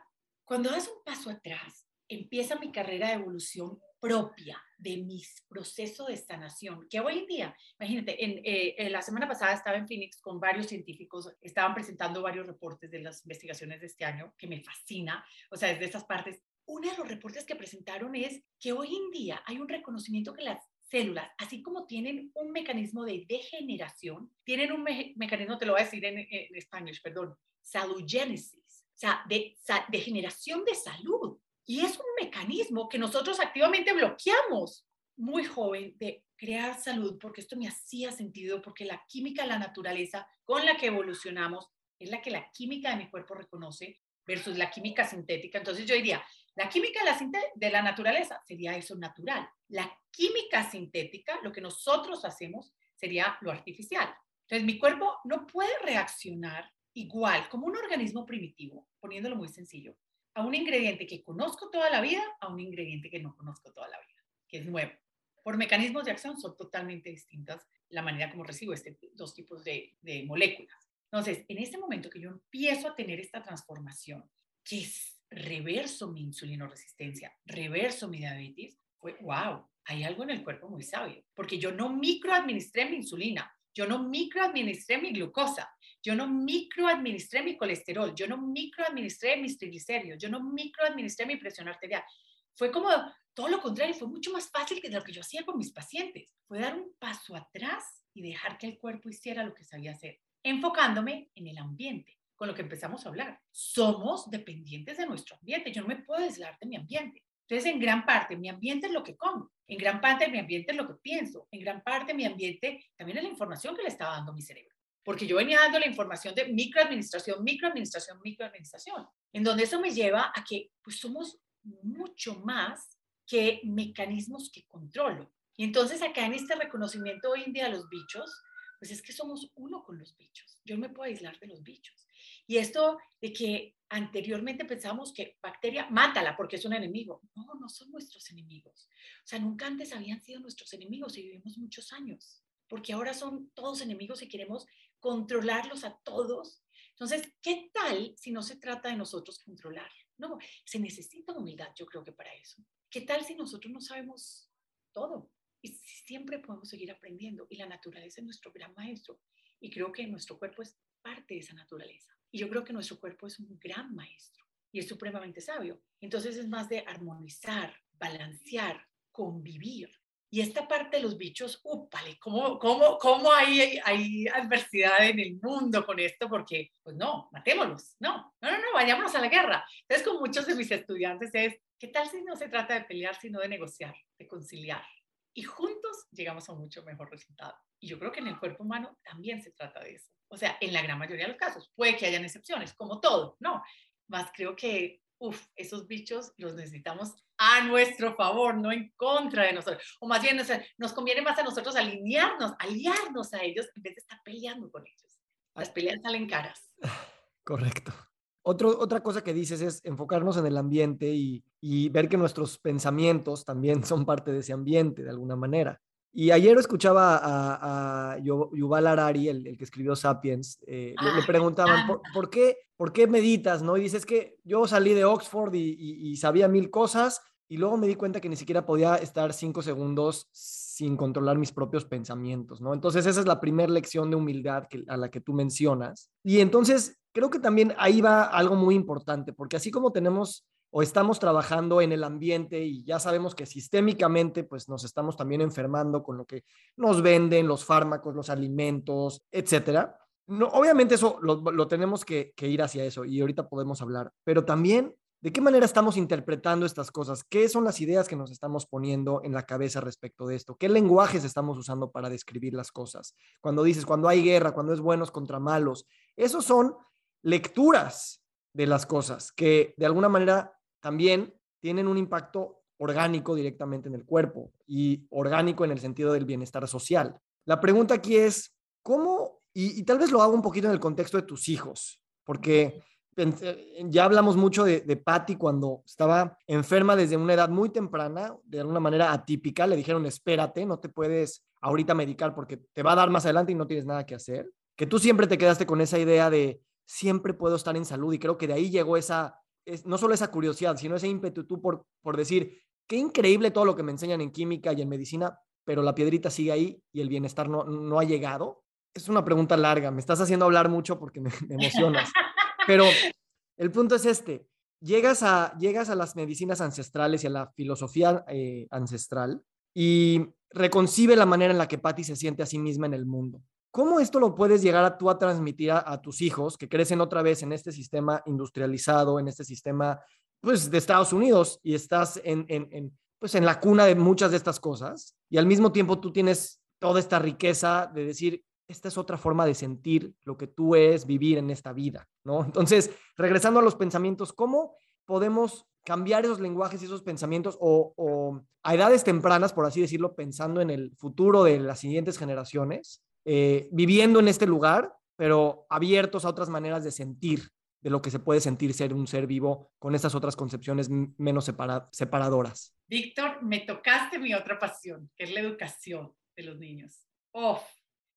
Cuando das un paso atrás, empieza mi carrera de evolución propia de mis procesos de sanación, que hoy en día, imagínate, en, eh, la semana pasada estaba en Phoenix con varios científicos, estaban presentando varios reportes de las investigaciones de este año, que me fascina, o sea, desde esas partes. Uno de los reportes que presentaron es que hoy en día hay un reconocimiento que las células, así como tienen un mecanismo de degeneración, tienen un mecanismo, te lo voy a decir en, en español, perdón, salugenesis, o sea, de, de generación de salud. Y es un mecanismo que nosotros activamente bloqueamos muy joven de crear salud, porque esto me hacía sentido, porque la química de la naturaleza con la que evolucionamos es la que la química de mi cuerpo reconoce versus la química sintética. Entonces yo diría, la química de la, naturaleza sería eso natural. La química sintética, lo que nosotros hacemos, sería lo artificial. Entonces mi cuerpo no puede reaccionar igual como un organismo primitivo, poniéndolo muy sencillo, a un ingrediente que conozco toda la vida a un ingrediente que no conozco toda la vida, que es nuevo. Por mecanismos de acción son totalmente distintas la manera como recibo estos dos tipos de, de moléculas. Entonces, en este momento que yo empiezo a tener esta transformación, que es reverso mi insulinoresistencia, reverso mi diabetes, fue, wow, hay algo en el cuerpo muy sabio, porque yo no microadministré mi insulina, yo no microadministré mi glucosa, yo no microadministré mi colesterol, yo no microadministré mis triglicéridos, yo no microadministré mi presión arterial. Fue como todo lo contrario, fue mucho más fácil que lo que yo hacía con mis pacientes. Fue dar un paso atrás y dejar que el cuerpo hiciera lo que sabía hacer, enfocándome en el ambiente, con lo que empezamos a hablar. Somos dependientes de nuestro ambiente, yo no me puedo aislar de mi ambiente. Entonces, en gran parte, mi ambiente es lo que como, en gran parte mi ambiente es lo que pienso, en gran parte mi ambiente también es la información que le estaba dando mi cerebro porque yo venía dando la información de microadministración, microadministración, microadministración, en donde eso me lleva a que pues somos mucho más que mecanismos que controlo. Y entonces acá en este reconocimiento hoy en día de los bichos, pues es que somos uno con los bichos. Yo no me puedo aislar de los bichos. Y esto de que anteriormente pensábamos que bacteria, mátala porque es un enemigo. No, no son nuestros enemigos. O sea, nunca antes habían sido nuestros enemigos y vivimos muchos años, porque ahora son todos enemigos y queremos controlarlos a todos. Entonces, ¿qué tal si no se trata de nosotros controlar? No, se necesita humildad, yo creo que para eso. ¿Qué tal si nosotros no sabemos todo? Y siempre podemos seguir aprendiendo. Y la naturaleza es nuestro gran maestro. Y creo que nuestro cuerpo es parte de esa naturaleza. Y yo creo que nuestro cuerpo es un gran maestro y es supremamente sabio. Entonces es más de armonizar, balancear, convivir y esta parte de los bichos, úpale, ¿cómo, cómo, cómo hay, adversidad en el mundo con esto? Porque, pues no, matémoslos, no, no, no, no, vayámonos a la guerra. Entonces, con muchos de mis estudiantes es, ¿qué tal si no se trata de pelear, sino de negociar, de conciliar? Y juntos llegamos a un mucho mejor resultado. Y yo creo que en el cuerpo humano también se trata de eso. O sea, en la gran mayoría de los casos, puede que hayan excepciones, como todo, ¿no? Más creo que uf, esos bichos los necesitamos a nuestro favor, no en contra de nosotros. O más bien nos, conviene más a nosotros alinearnos, aliarnos a ellos en vez de estar peleando con ellos. Las peleas salen caras. Correcto. Otro, otra cosa que dices es enfocarnos en el ambiente y, ver que nuestros pensamientos también son parte de ese ambiente de alguna manera. Y ayer escuchaba a, Yuval Harari, el, que escribió Sapiens, eh, le, ah, preguntaban, ¿por, qué, ¿por qué meditas? ¿no? Y dices que yo salí de Oxford y, sabía mil cosas y luego me di cuenta que ni siquiera podía estar cinco segundos sin controlar mis propios pensamientos, ¿no? Entonces esa es la primera lección de humildad a la que tú mencionas. Y entonces creo que también ahí va algo muy importante, porque así como tenemos o estamos trabajando en el ambiente y ya sabemos que sistémicamente pues nos estamos también enfermando con lo que nos venden, los fármacos, los alimentos, etcétera. No, obviamente eso lo, tenemos que, que, ir hacia eso y ahorita podemos hablar, pero también de qué manera estamos interpretando estas cosas, qué son las ideas que nos estamos poniendo en la cabeza respecto de esto, qué lenguajes estamos usando para describir las cosas. Cuando dices, cuando hay guerra, cuando es buenos contra malos, esos son lecturas de las cosas que de alguna manera también tienen un impacto orgánico directamente en el cuerpo y orgánico en el sentido del bienestar social. La pregunta aquí es, ¿cómo? Y, tal vez lo hago un poquito en el contexto de tus hijos, porque ya hablamos mucho de, de Patty cuando estaba enferma desde una edad muy temprana, de alguna manera atípica, le dijeron, espérate, no te puedes ahorita medicar porque te va a dar más adelante y no tienes nada que hacer. Que tú siempre te quedaste con esa idea de, siempre puedo estar en salud y creo que de ahí llegó esa, no solo esa curiosidad, sino ese ímpetu tú por, por decir, qué increíble todo lo que me enseñan en química y en medicina, pero la piedrita sigue ahí y el bienestar no, no ha llegado. Es una pregunta larga, me estás haciendo hablar mucho porque me, emocionas, pero el punto es este, llegas a, llegas a las medicinas ancestrales y a la filosofía eh, ancestral y reconcibe la manera en la que Patty se siente a sí misma en el mundo. ¿Cómo esto lo puedes llegar a tú a transmitir a, tus hijos que crecen otra vez en este sistema industrializado, en este sistema pues, de Estados Unidos y estás en, en, pues, en la cuna de muchas de estas cosas y al mismo tiempo tú tienes toda esta riqueza de decir, esta es otra forma de sentir lo que tú es vivir en esta vida, ¿no? Entonces, regresando a los pensamientos, ¿cómo podemos cambiar esos lenguajes y esos pensamientos o, a edades tempranas, por así decirlo, pensando en el futuro de las siguientes generaciones, eh, viviendo en este lugar, pero abiertos a otras maneras de sentir de lo que se puede sentir ser un ser vivo con estas otras concepciones menos separadoras. Víctor, me tocaste mi otra pasión, que es la educación de los niños. Oh,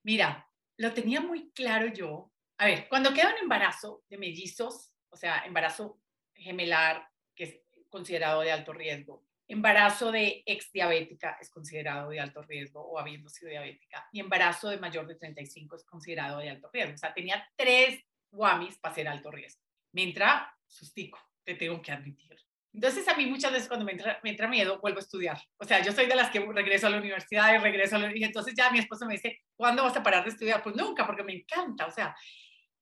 mira, lo tenía muy claro yo. A ver, cuando queda un embarazo de mellizos, o sea, embarazo gemelar, que es considerado de alto riesgo. Embarazo de ex diabética es considerado de alto riesgo o habiendo sido diabética. Y embarazo de mayor de 35 es considerado de alto riesgo. O sea, tenía tres guamis para ser alto riesgo. Me entra sustico, te tengo que admitir. Entonces a mí muchas veces cuando me entra, me entra miedo, vuelvo a estudiar. O sea, yo soy de las que regreso a la universidad y regreso a la... Y entonces ya mi esposo me dice, ¿cuándo vas a parar de estudiar? Pues nunca, porque me encanta. O sea,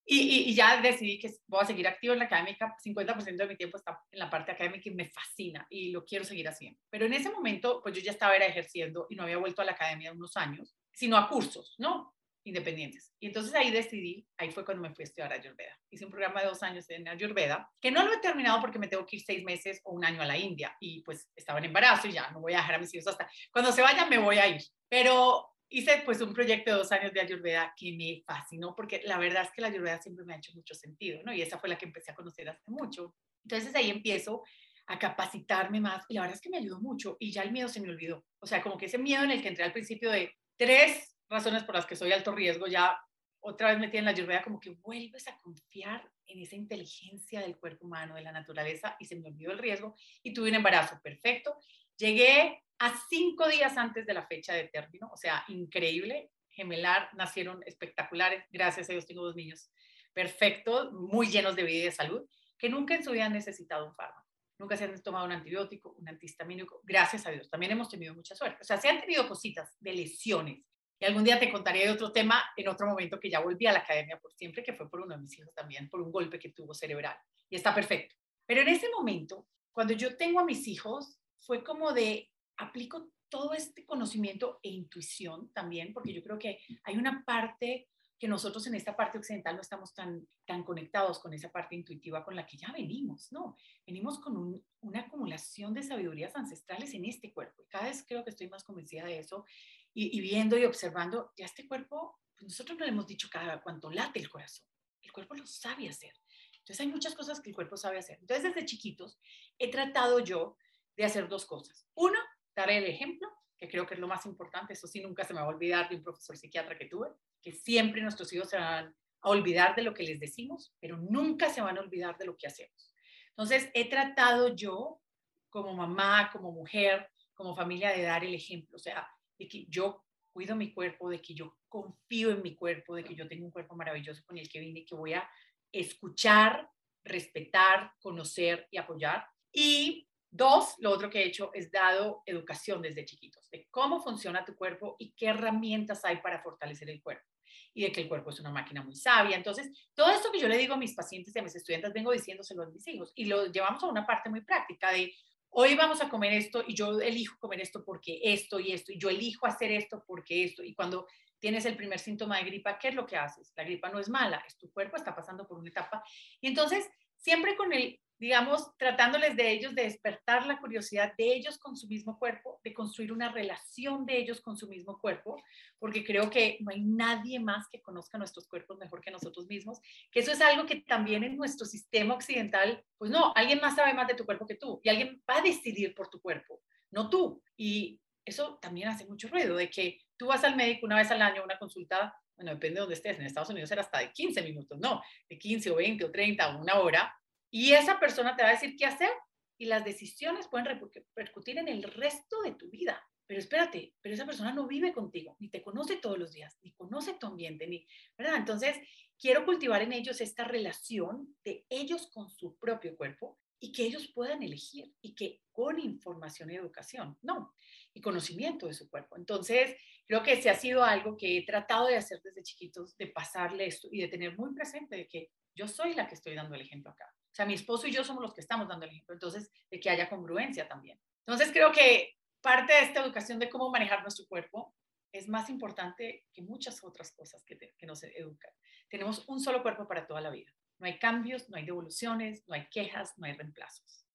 y, ya decidí que voy a seguir activo en la académica, 50% de mi tiempo está en la parte académica y me fascina y lo quiero seguir haciendo. Pero en ese momento, pues yo ya estaba era ejerciendo y no había vuelto a la academia unos años, sino a cursos, ¿no? Independientes. Y entonces ahí decidí, ahí fue cuando me fui a estudiar Ayurveda. Hice un programa de dos años en Ayurveda, que no lo he terminado porque me tengo que ir seis meses o un año a la India y pues estaba en embarazo y ya no voy a dejar a mis hijos hasta cuando se vayan me voy a ir. Pero hice pues un proyecto de dos años de Ayurveda que me fascinó porque la verdad es que la Ayurveda siempre me ha hecho mucho sentido, ¿no? Y esa fue la que empecé a conocer hace mucho. Entonces ahí empiezo a capacitarme más y la verdad es que me ayudó mucho y ya el miedo se me olvidó. O sea, como que ese miedo en el que entré al principio de tres razones por las que soy alto riesgo, ya otra vez metí en la Ayurveda como que vuelves a confiar en esa inteligencia del cuerpo humano, de la naturaleza y se me olvidó el riesgo y tuve un embarazo perfecto. Llegué a cinco días antes de la fecha de término, o sea, increíble. Gemelar nacieron espectaculares, gracias a Dios tengo dos niños perfectos, muy llenos de vida y de salud, que nunca en su vida han necesitado un fármaco, nunca se han tomado un antibiótico, un antihistamínico, gracias a Dios. También hemos tenido mucha suerte. O sea, se han tenido cositas de lesiones. Y algún día te contaré de otro tema en otro momento que ya volví a la academia por siempre, que fue por uno de mis hijos también, por un golpe que tuvo cerebral. Y está perfecto. Pero en ese momento, cuando yo tengo a mis hijos, fue como de aplico todo este conocimiento e intuición también, porque yo creo que hay una parte que nosotros en esta parte occidental no estamos tan, tan conectados con esa parte intuitiva con la que ya venimos, ¿no? Venimos con una acumulación de sabidurías ancestrales en este cuerpo. Y cada vez creo que estoy más convencida de eso. Y, viendo y observando, ya este cuerpo, pues nosotros no le hemos dicho cada cuánto late el corazón. El cuerpo lo sabe hacer. Entonces hay muchas cosas que el cuerpo sabe hacer. Entonces desde chiquitos he tratado yo de hacer dos cosas. Uno, dar el ejemplo, que creo que es lo más importante, eso sí nunca se me va a olvidar de un profesor psiquiatra que tuve, que siempre nuestros hijos se van a olvidar de lo que les decimos, pero nunca se van a olvidar de lo que hacemos. Entonces, he tratado yo, como mamá, como mujer, como familia, de dar el ejemplo, o sea, de que yo cuido mi cuerpo, de que yo confío en mi cuerpo, de que yo tengo un cuerpo maravilloso con el que vine, que voy a escuchar, respetar, conocer y apoyar. Y Dos, lo otro que he hecho es dado educación desde chiquitos, de cómo funciona tu cuerpo y qué herramientas hay para fortalecer el cuerpo y de que el cuerpo es una máquina muy sabia. Entonces, todo esto que yo le digo a mis pacientes y a mis estudiantes, vengo diciéndoselo a mis hijos y lo llevamos a una parte muy práctica de hoy vamos a comer esto y yo elijo comer esto porque esto y esto y yo elijo hacer esto porque esto y cuando tienes el primer síntoma de gripa, ¿qué es lo que haces? La gripa no es mala, es tu cuerpo está pasando por una etapa y entonces siempre con el digamos, tratándoles de ellos de despertar la curiosidad de ellos con su mismo cuerpo, de construir una relación de ellos con su mismo cuerpo, porque creo que no hay nadie más que conozca nuestros cuerpos mejor que nosotros mismos, que eso es algo que también en nuestro sistema occidental, pues no, alguien más sabe más de tu cuerpo que tú y alguien va a decidir por tu cuerpo, no tú. Y eso también hace mucho ruido, de que tú vas al médico una vez al año a una consulta bueno, depende de dónde estés, en Estados Unidos era hasta de 15 minutos, no, de 15 o 20 o 30 o una hora, y esa persona te va a decir qué hacer y las decisiones pueden repercutir en el resto de tu vida. Pero espérate, pero esa persona no vive contigo, ni te conoce todos los días, ni conoce tu ambiente, ni, ¿verdad? Entonces, quiero cultivar en ellos esta relación de ellos con su propio cuerpo y que ellos puedan elegir y que con información y educación, no, y conocimiento de su cuerpo. Entonces, creo que ese ha sido algo que he tratado de hacer desde chiquitos, de pasarle esto y de tener muy presente de que yo soy la que estoy dando el ejemplo acá. O sea, mi esposo y yo somos los que estamos dando el ejemplo, entonces, de que haya congruencia también. Entonces, creo que parte de esta educación de cómo manejar nuestro cuerpo es más importante que muchas otras cosas que, que nos educan. Tenemos un solo cuerpo para toda la vida. No hay cambios, no hay devoluciones, no hay quejas, no hay reemplazos.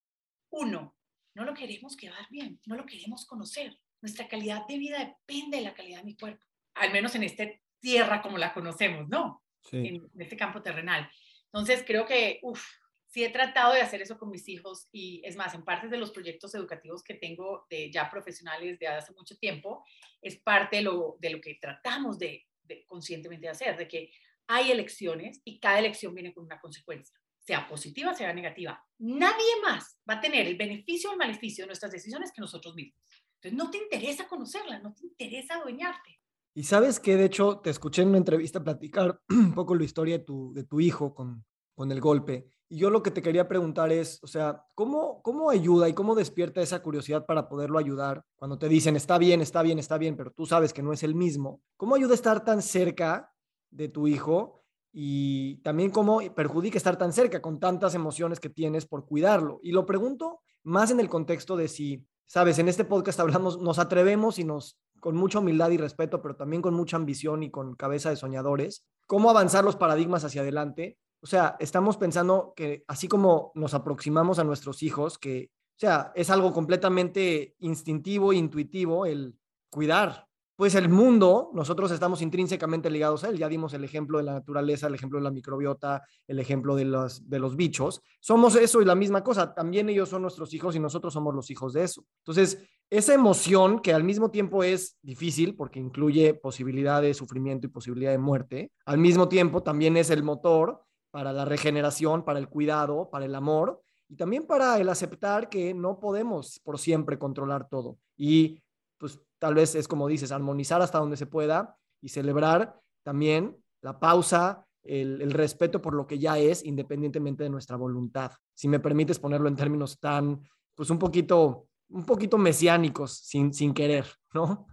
Uno, no lo queremos quedar bien, no lo queremos conocer. Nuestra calidad de vida depende de la calidad de mi cuerpo, al menos en esta tierra como la conocemos, ¿no? En este campo terrenal. Entonces, creo que, uff, sí he tratado de hacer eso con mis hijos y es más, en parte de los proyectos educativos que tengo de ya profesionales de hace mucho tiempo, es parte de lo, de lo que tratamos de, de conscientemente hacer, de que hay elecciones y cada elección viene con una consecuencia, sea positiva, sea negativa. Nadie más va a tener el beneficio o el maleficio de nuestras decisiones que nosotros mismos. Entonces no te interesa conocerlas, no te interesa adueñarte. Y sabes que de hecho te escuché en una entrevista platicar un poco la historia de tu, de tu hijo con, con el golpe y yo lo que te quería preguntar es, o sea, ¿cómo, ¿cómo ayuda y cómo despierta esa curiosidad para poderlo ayudar cuando te dicen, está bien, está bien, está bien, pero tú sabes que no es el mismo? ¿Cómo ayuda a estar tan cerca de tu hijo y también cómo perjudica estar tan cerca con tantas emociones que tienes por cuidarlo? Y lo pregunto más en el contexto de si, sabes, en este podcast hablamos, nos atrevemos y nos, con mucha humildad y respeto, pero también con mucha ambición y con cabeza de soñadores, cómo avanzar los paradigmas hacia adelante o sea, estamos pensando que así como nos aproximamos a nuestros hijos, que, o sea, es algo completamente instintivo, intuitivo el cuidar. Pues el mundo, nosotros estamos intrínsecamente ligados a él. Ya dimos el ejemplo de la naturaleza, el ejemplo de la microbiota, el ejemplo de los, de los bichos. Somos eso y la misma cosa. También ellos son nuestros hijos y nosotros somos los hijos de eso. Entonces, esa emoción que al mismo tiempo es difícil porque incluye posibilidad de sufrimiento y posibilidad de muerte, al mismo tiempo también es el motor para la regeneración, para el cuidado, para el amor y también para el aceptar que no podemos por siempre controlar todo. Y pues tal vez es como dices, armonizar hasta donde se pueda y celebrar también la pausa, el, respeto por lo que ya es, independientemente de nuestra voluntad. Si me permites ponerlo en términos tan, pues un poquito, un poquito mesiánicos, sin, sin querer, ¿no?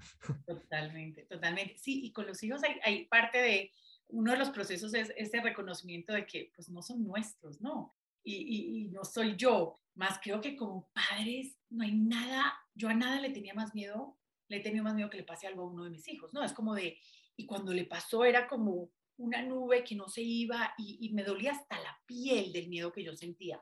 Totalmente, totalmente. Sí, y con los hijos hay, hay parte de uno de los procesos es ese reconocimiento de que pues no son nuestros, ¿no? Y, y, no soy yo. Más creo que como padres no hay nada, yo a nada le tenía más miedo, le tenido más miedo que le pase algo a uno de mis hijos, ¿no? Es como de, y cuando le pasó era como una nube que no se iba y, y me dolía hasta la piel del miedo que yo sentía.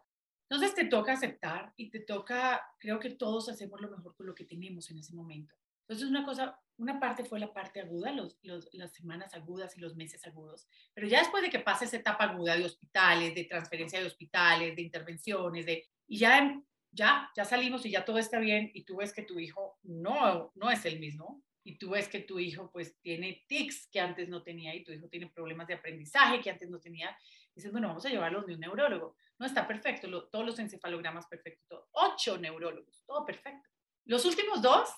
Entonces te toca aceptar y te toca, creo que todos hacemos lo mejor con lo que tenemos en ese momento. Entonces una cosa una parte fue la parte aguda, los, las semanas agudas y los meses agudos, pero ya después de que pasa esa etapa aguda de hospitales, de transferencia de hospitales, de intervenciones, de, y ya, ya, ya salimos y ya todo está bien y tú ves que tu hijo no, no es el mismo y tú ves que tu hijo pues tiene tics que antes no tenía y tu hijo tiene problemas de aprendizaje que antes no tenía, dices, bueno, vamos a llevarlo de un neurólogo. No está perfecto, todos los encefalogramas perfectos, ocho neurólogos, todo perfecto. Los últimos dos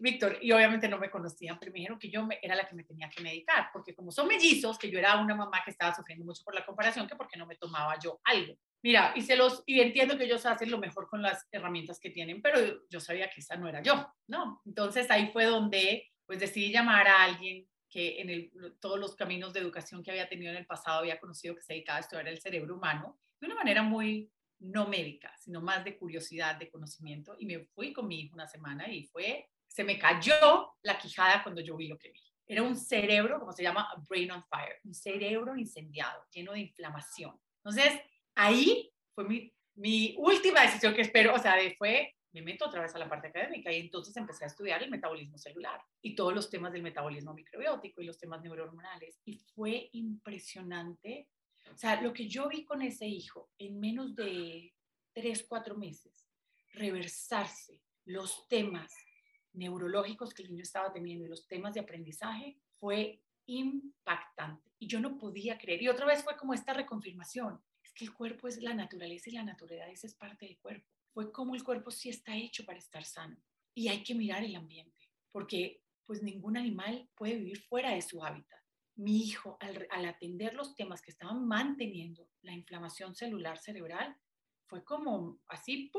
Víctor, y obviamente no me conocían, pero me dijeron que yo era la que me tenía que medicar, porque como son mellizos, que yo era una mamá que estaba sufriendo mucho por la comparación, que porque no me tomaba yo algo. Mira, y, se los, y entiendo que ellos hacen lo mejor con las herramientas que tienen, pero yo sabía que esa no era yo, ¿no? Entonces ahí fue donde pues decidí llamar a alguien que en el, todos los caminos de educación que había tenido en el pasado había conocido que se dedicaba a estudiar el cerebro humano de una manera muy no médica, sino más de curiosidad, de conocimiento, y me fui con mi hijo una semana y fue se me cayó la quijada cuando yo vi lo que vi. Era un cerebro, como se llama, brain on fire, un cerebro incendiado, lleno de inflamación. Entonces, ahí fue mi, mi última decisión que espero, o sea, fue, me meto otra vez a la parte académica y entonces empecé a estudiar el metabolismo celular y todos los temas del metabolismo microbiótico y los temas neurohormonales. Y fue impresionante. O sea, lo que yo vi con ese hijo en menos de tres, cuatro meses, reversarse los temas neurológicos que el niño estaba teniendo y los temas de aprendizaje fue impactante. Y yo no podía creer. Y otra vez fue como esta reconfirmación. Es que el cuerpo es la naturaleza y la naturaleza es parte del cuerpo. Fue como el cuerpo sí está hecho para estar sano. Y hay que mirar el ambiente, porque pues ningún animal puede vivir fuera de su hábitat. Mi hijo, al, atender los temas que estaban manteniendo la inflamación celular cerebral, fue como así,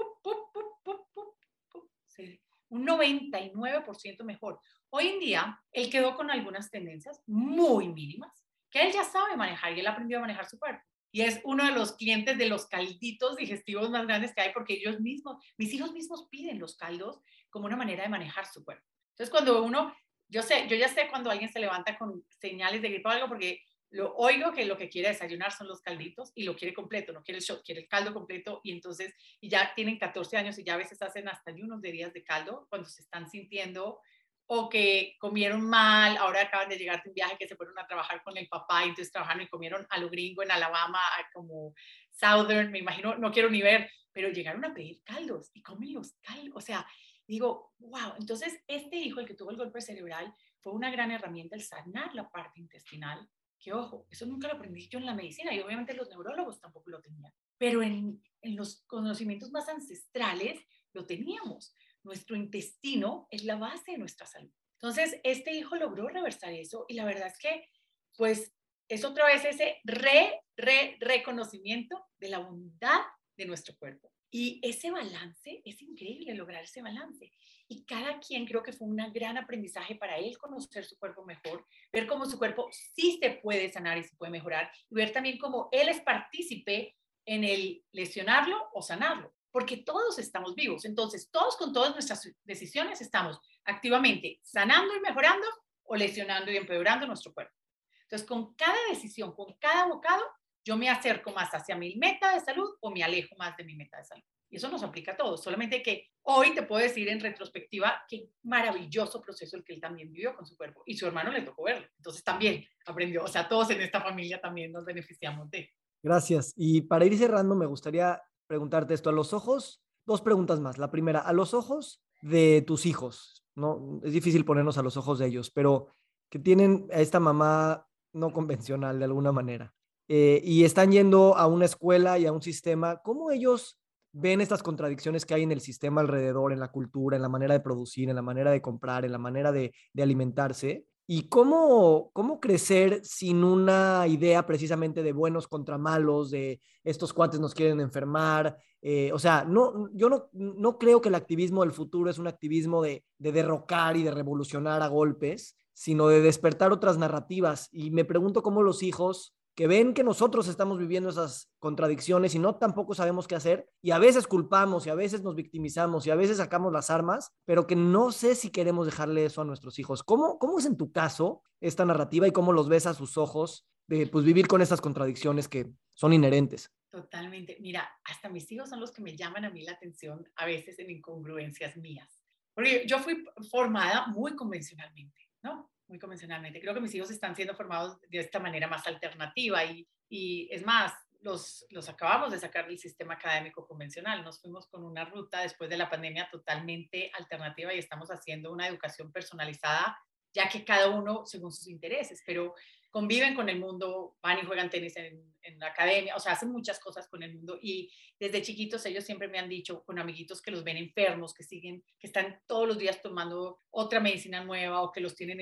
un 99% mejor. Hoy en día, él quedó con algunas tendencias muy mínimas que él ya sabe manejar y él aprendió a manejar su cuerpo. Y es uno de los clientes de los calditos digestivos más grandes que hay porque ellos mismos, mis hijos mismos piden los caldos como una manera de manejar su cuerpo. Entonces, cuando uno, yo sé, yo ya sé cuando alguien se levanta con señales de gripe o algo porque lo oigo que lo que quiere desayunar son los calditos y lo quiere completo, no quiere el shot, quiere el caldo completo y entonces, y ya tienen 14 años y ya a veces hacen hasta ayunos de días de caldo cuando se están sintiendo o que comieron mal, ahora acaban de llegar de un viaje que se fueron a trabajar con el papá y entonces trabajaron y comieron a lo gringo en Alabama, como Southern, me imagino, no quiero ni ver, pero llegaron a pedir caldos y comen los caldos, o sea, digo, wow, entonces este hijo, el que tuvo el golpe cerebral, fue una gran herramienta el sanar la parte intestinal, que ojo, eso nunca lo aprendí yo en la medicina y obviamente los neurólogos tampoco lo tenían, pero en, en los conocimientos más ancestrales lo teníamos nuestro intestino es la base de nuestra salud. Entonces, este hijo logró reversar eso y la verdad es que, pues, es otra vez ese re, re, reconocimiento de la bondad de nuestro cuerpo. Y ese balance, es increíble lograr ese balance. Y cada quien creo que fue un gran aprendizaje para él conocer su cuerpo mejor, ver cómo su cuerpo sí se puede sanar y se puede mejorar, y ver también cómo él es partícipe en el lesionarlo o sanarlo porque todos estamos vivos. Entonces, todos con todas nuestras decisiones estamos activamente sanando y mejorando o lesionando y empeorando nuestro cuerpo. Entonces, con cada decisión, con cada bocado, yo me acerco más hacia mi meta de salud o me alejo más de mi meta de salud. Y eso nos aplica a todos. Solamente que hoy te puedo decir en retrospectiva qué maravilloso proceso el que él también vivió con su cuerpo. Y su hermano le tocó verlo. Entonces también aprendió. O sea, todos en esta familia también nos beneficiamos de. Gracias. Y para ir cerrando, me gustaría preguntarte esto. A los ojos, dos preguntas más. La primera, a los ojos de tus hijos, ¿no? Es difícil ponernos a los ojos de ellos, pero que tienen a esta mamá no convencional de alguna manera eh, y están yendo a una escuela y a un sistema, ¿cómo ellos ven estas contradicciones que hay en el sistema alrededor, en la cultura, en la manera de producir, en la manera de comprar, en la manera de, alimentarse? ¿Y cómo, cómo crecer sin una idea precisamente de buenos contra malos, de estos cuates nos quieren enfermar? Eh, o sea, no, yo no, no creo que el activismo del futuro es un activismo de, de derrocar y de revolucionar a golpes, sino de despertar otras narrativas. Y me pregunto cómo los hijos que ven que nosotros estamos viviendo esas contradicciones y no tampoco sabemos qué hacer y a veces culpamos y a veces nos victimizamos y a veces sacamos las armas, pero que no sé si queremos dejarle eso a nuestros hijos. ¿Cómo, cómo es en tu caso esta narrativa y cómo los ves a sus ojos de pues, vivir con estas contradicciones que son inherentes? Totalmente. Mira, hasta mis hijos son los que me llaman a mí la atención a veces en incongruencias mías. Porque yo fui formada muy convencionalmente, ¿no? Muy convencionalmente. Creo que mis hijos están siendo formados de esta manera más alternativa y, y es más, los, los acabamos de sacar del sistema académico convencional. Nos fuimos con una ruta después de la pandemia totalmente alternativa y estamos haciendo una educación personalizada, ya que cada uno según sus intereses, pero conviven con el mundo, van y juegan tenis en, en, la academia, o sea, hacen muchas cosas con el mundo y desde chiquitos ellos siempre me han dicho con amiguitos que los ven enfermos, que siguen, que están todos los días tomando otra medicina nueva o que los tienen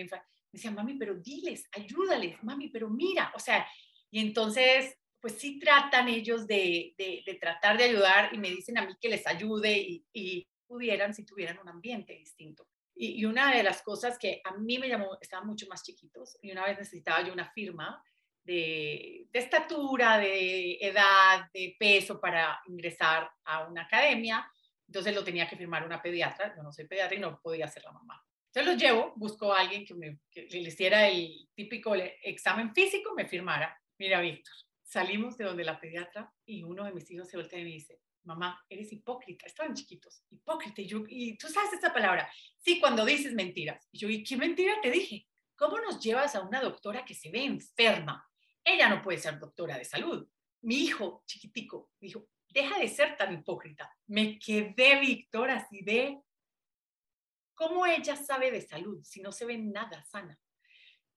en decía, mami, pero diles, ayúdales, mami, pero mira, o sea, y entonces, pues sí tratan ellos de, de, tratar de ayudar y me dicen a mí que les ayude y, y pudieran si tuvieran un ambiente distinto. Y, y, una de las cosas que a mí me llamó, estaban mucho más chiquitos y una vez necesitaba yo una firma de, de estatura, de edad, de peso para ingresar a una academia. Entonces lo tenía que firmar una pediatra, yo no soy pediatra y no podía ser la mamá. Entonces los llevo, busco a alguien que, me, le hiciera el típico examen físico, me firmara. Mira, Víctor, salimos de donde la pediatra y uno de mis hijos se voltea y me dice, mamá, eres hipócrita, estaban chiquitos, hipócrita. Y, yo, y tú sabes esta palabra, sí, cuando dices mentiras. Y yo, ¿y qué mentira te dije? ¿Cómo nos llevas a una doctora que se ve enferma? Ella no puede ser doctora de salud. Mi hijo chiquitico dijo, deja de ser tan hipócrita. Me quedé, Víctor, así de, ¿Cómo ella sabe de salud si no se ve nada sana?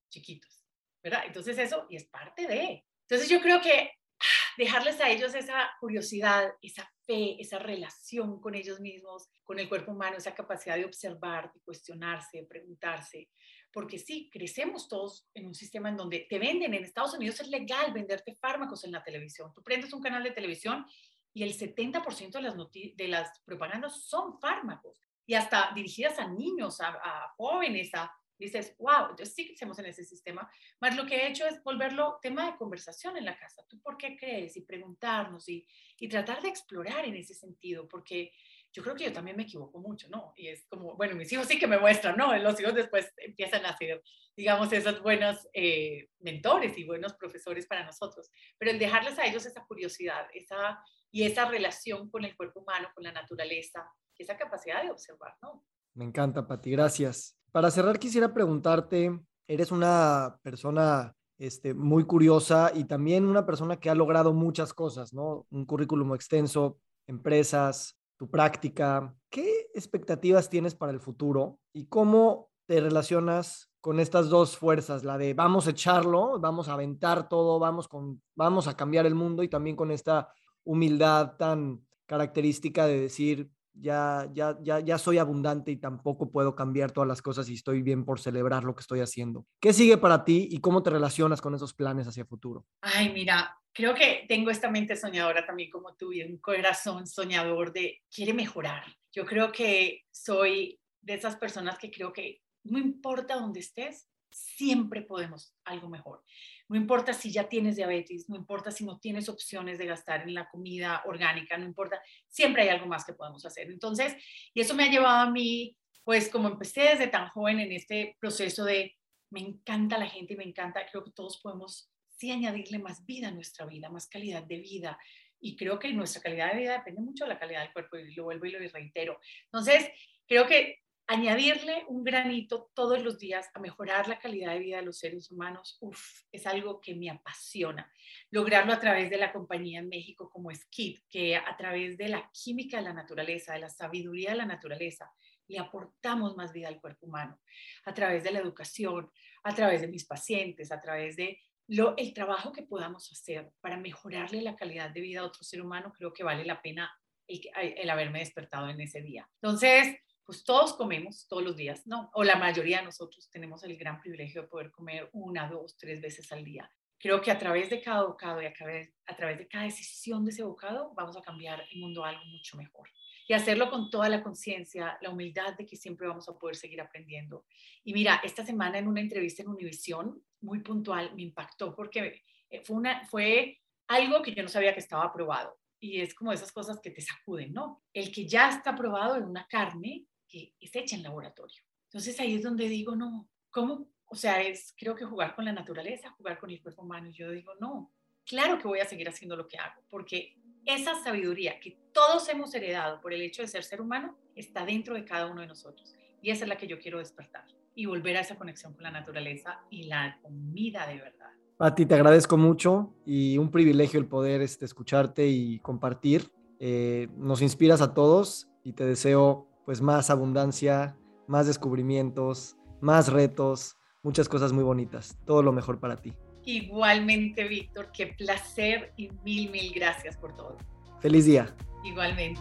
Chiquitos. ¿verdad? Entonces eso, y es parte de. Entonces yo creo que ah, dejarles a ellos esa curiosidad, esa fe, esa relación con ellos mismos, con el cuerpo humano, esa capacidad de observar, de cuestionarse, de preguntarse. Porque sí, crecemos todos en un sistema en donde te venden, en Estados Unidos es legal venderte fármacos en la televisión. Tú prendes un canal de televisión y el 70% de las, de las propagandas son fármacos y hasta dirigidas a niños, a, a jóvenes, a, dices, wow, entonces sí que estamos en ese sistema. Más lo que he hecho es volverlo tema de conversación en la casa. ¿Tú por qué crees? Y preguntarnos y, y tratar de explorar en ese sentido, porque yo creo que yo también me equivoco mucho, ¿no? Y es como, bueno, mis hijos sí que me muestran, ¿no? Los hijos después empiezan a ser, digamos, esos buenos eh, mentores y buenos profesores para nosotros. Pero el dejarles a ellos esa curiosidad esa, y esa relación con el cuerpo humano, con la naturaleza, esa capacidad de observar, ¿no? Me encanta, Pati, gracias. Para cerrar, quisiera preguntarte, eres una persona este, muy curiosa y también una persona que ha logrado muchas cosas, ¿no? Un currículum extenso, empresas, tu práctica. ¿Qué expectativas tienes para el futuro y cómo te relacionas con estas dos fuerzas, la de vamos a echarlo, vamos a aventar todo, vamos, con, vamos a cambiar el mundo y también con esta humildad tan característica de decir, ya, ya, ya, ya soy abundante y tampoco puedo cambiar todas las cosas y estoy bien por celebrar lo que estoy haciendo. ¿Qué sigue para ti y cómo te relacionas con esos planes hacia el futuro? Ay, mira, creo que tengo esta mente soñadora también como tú y un corazón soñador de quiere mejorar. Yo creo que soy de esas personas que creo que no importa dónde estés, siempre podemos algo mejor. No importa si ya tienes diabetes, no importa si no tienes opciones de gastar en la comida orgánica, no importa, siempre hay algo más que podemos hacer. Entonces, y eso me ha llevado a mí, pues como empecé desde tan joven en este proceso de, me encanta la gente y me encanta, creo que todos podemos sí añadirle más vida a nuestra vida, más calidad de vida. Y creo que nuestra calidad de vida depende mucho de la calidad del cuerpo, y lo vuelvo y lo reitero. Entonces, creo que añadirle un granito todos los días a mejorar la calidad de vida de los seres humanos, uf, es algo que me apasiona. Lograrlo a través de la compañía en México como Skid, que a través de la química de la naturaleza, de la sabiduría de la naturaleza, le aportamos más vida al cuerpo humano, a través de la educación, a través de mis pacientes, a través de lo, el trabajo que podamos hacer para mejorarle la calidad de vida a otro ser humano, creo que vale la pena el, el haberme despertado en ese día. Entonces, pues todos comemos todos los días, ¿no? O la mayoría de nosotros tenemos el gran privilegio de poder comer una, dos, tres veces al día. Creo que a través de cada bocado y a través, a través de cada decisión de ese bocado vamos a cambiar el mundo a algo mucho mejor. Y hacerlo con toda la conciencia, la humildad de que siempre vamos a poder seguir aprendiendo. Y mira, esta semana en una entrevista en Univisión, muy puntual, me impactó porque eh, fue, una, fue algo que yo no sabía que estaba aprobado. Y es como esas cosas que te sacuden, ¿no? El que ya está aprobado en una carne que es en laboratorio. Entonces ahí es donde digo, no, ¿cómo? O sea, es creo que jugar con la naturaleza, jugar con el cuerpo humano. Y yo digo, no, claro que voy a seguir haciendo lo que hago, porque esa sabiduría que todos hemos heredado por el hecho de ser ser humano está dentro de cada uno de nosotros. Y esa es la que yo quiero despertar y volver a esa conexión con la naturaleza y la comida de verdad. A ti te agradezco mucho y un privilegio el poder este, escucharte y compartir. Eh, nos inspiras a todos y te deseo pues más abundancia, más descubrimientos, más retos, muchas cosas muy bonitas. Todo lo mejor para ti. Igualmente, Víctor, qué placer y mil, mil gracias por todo. Feliz día. Igualmente.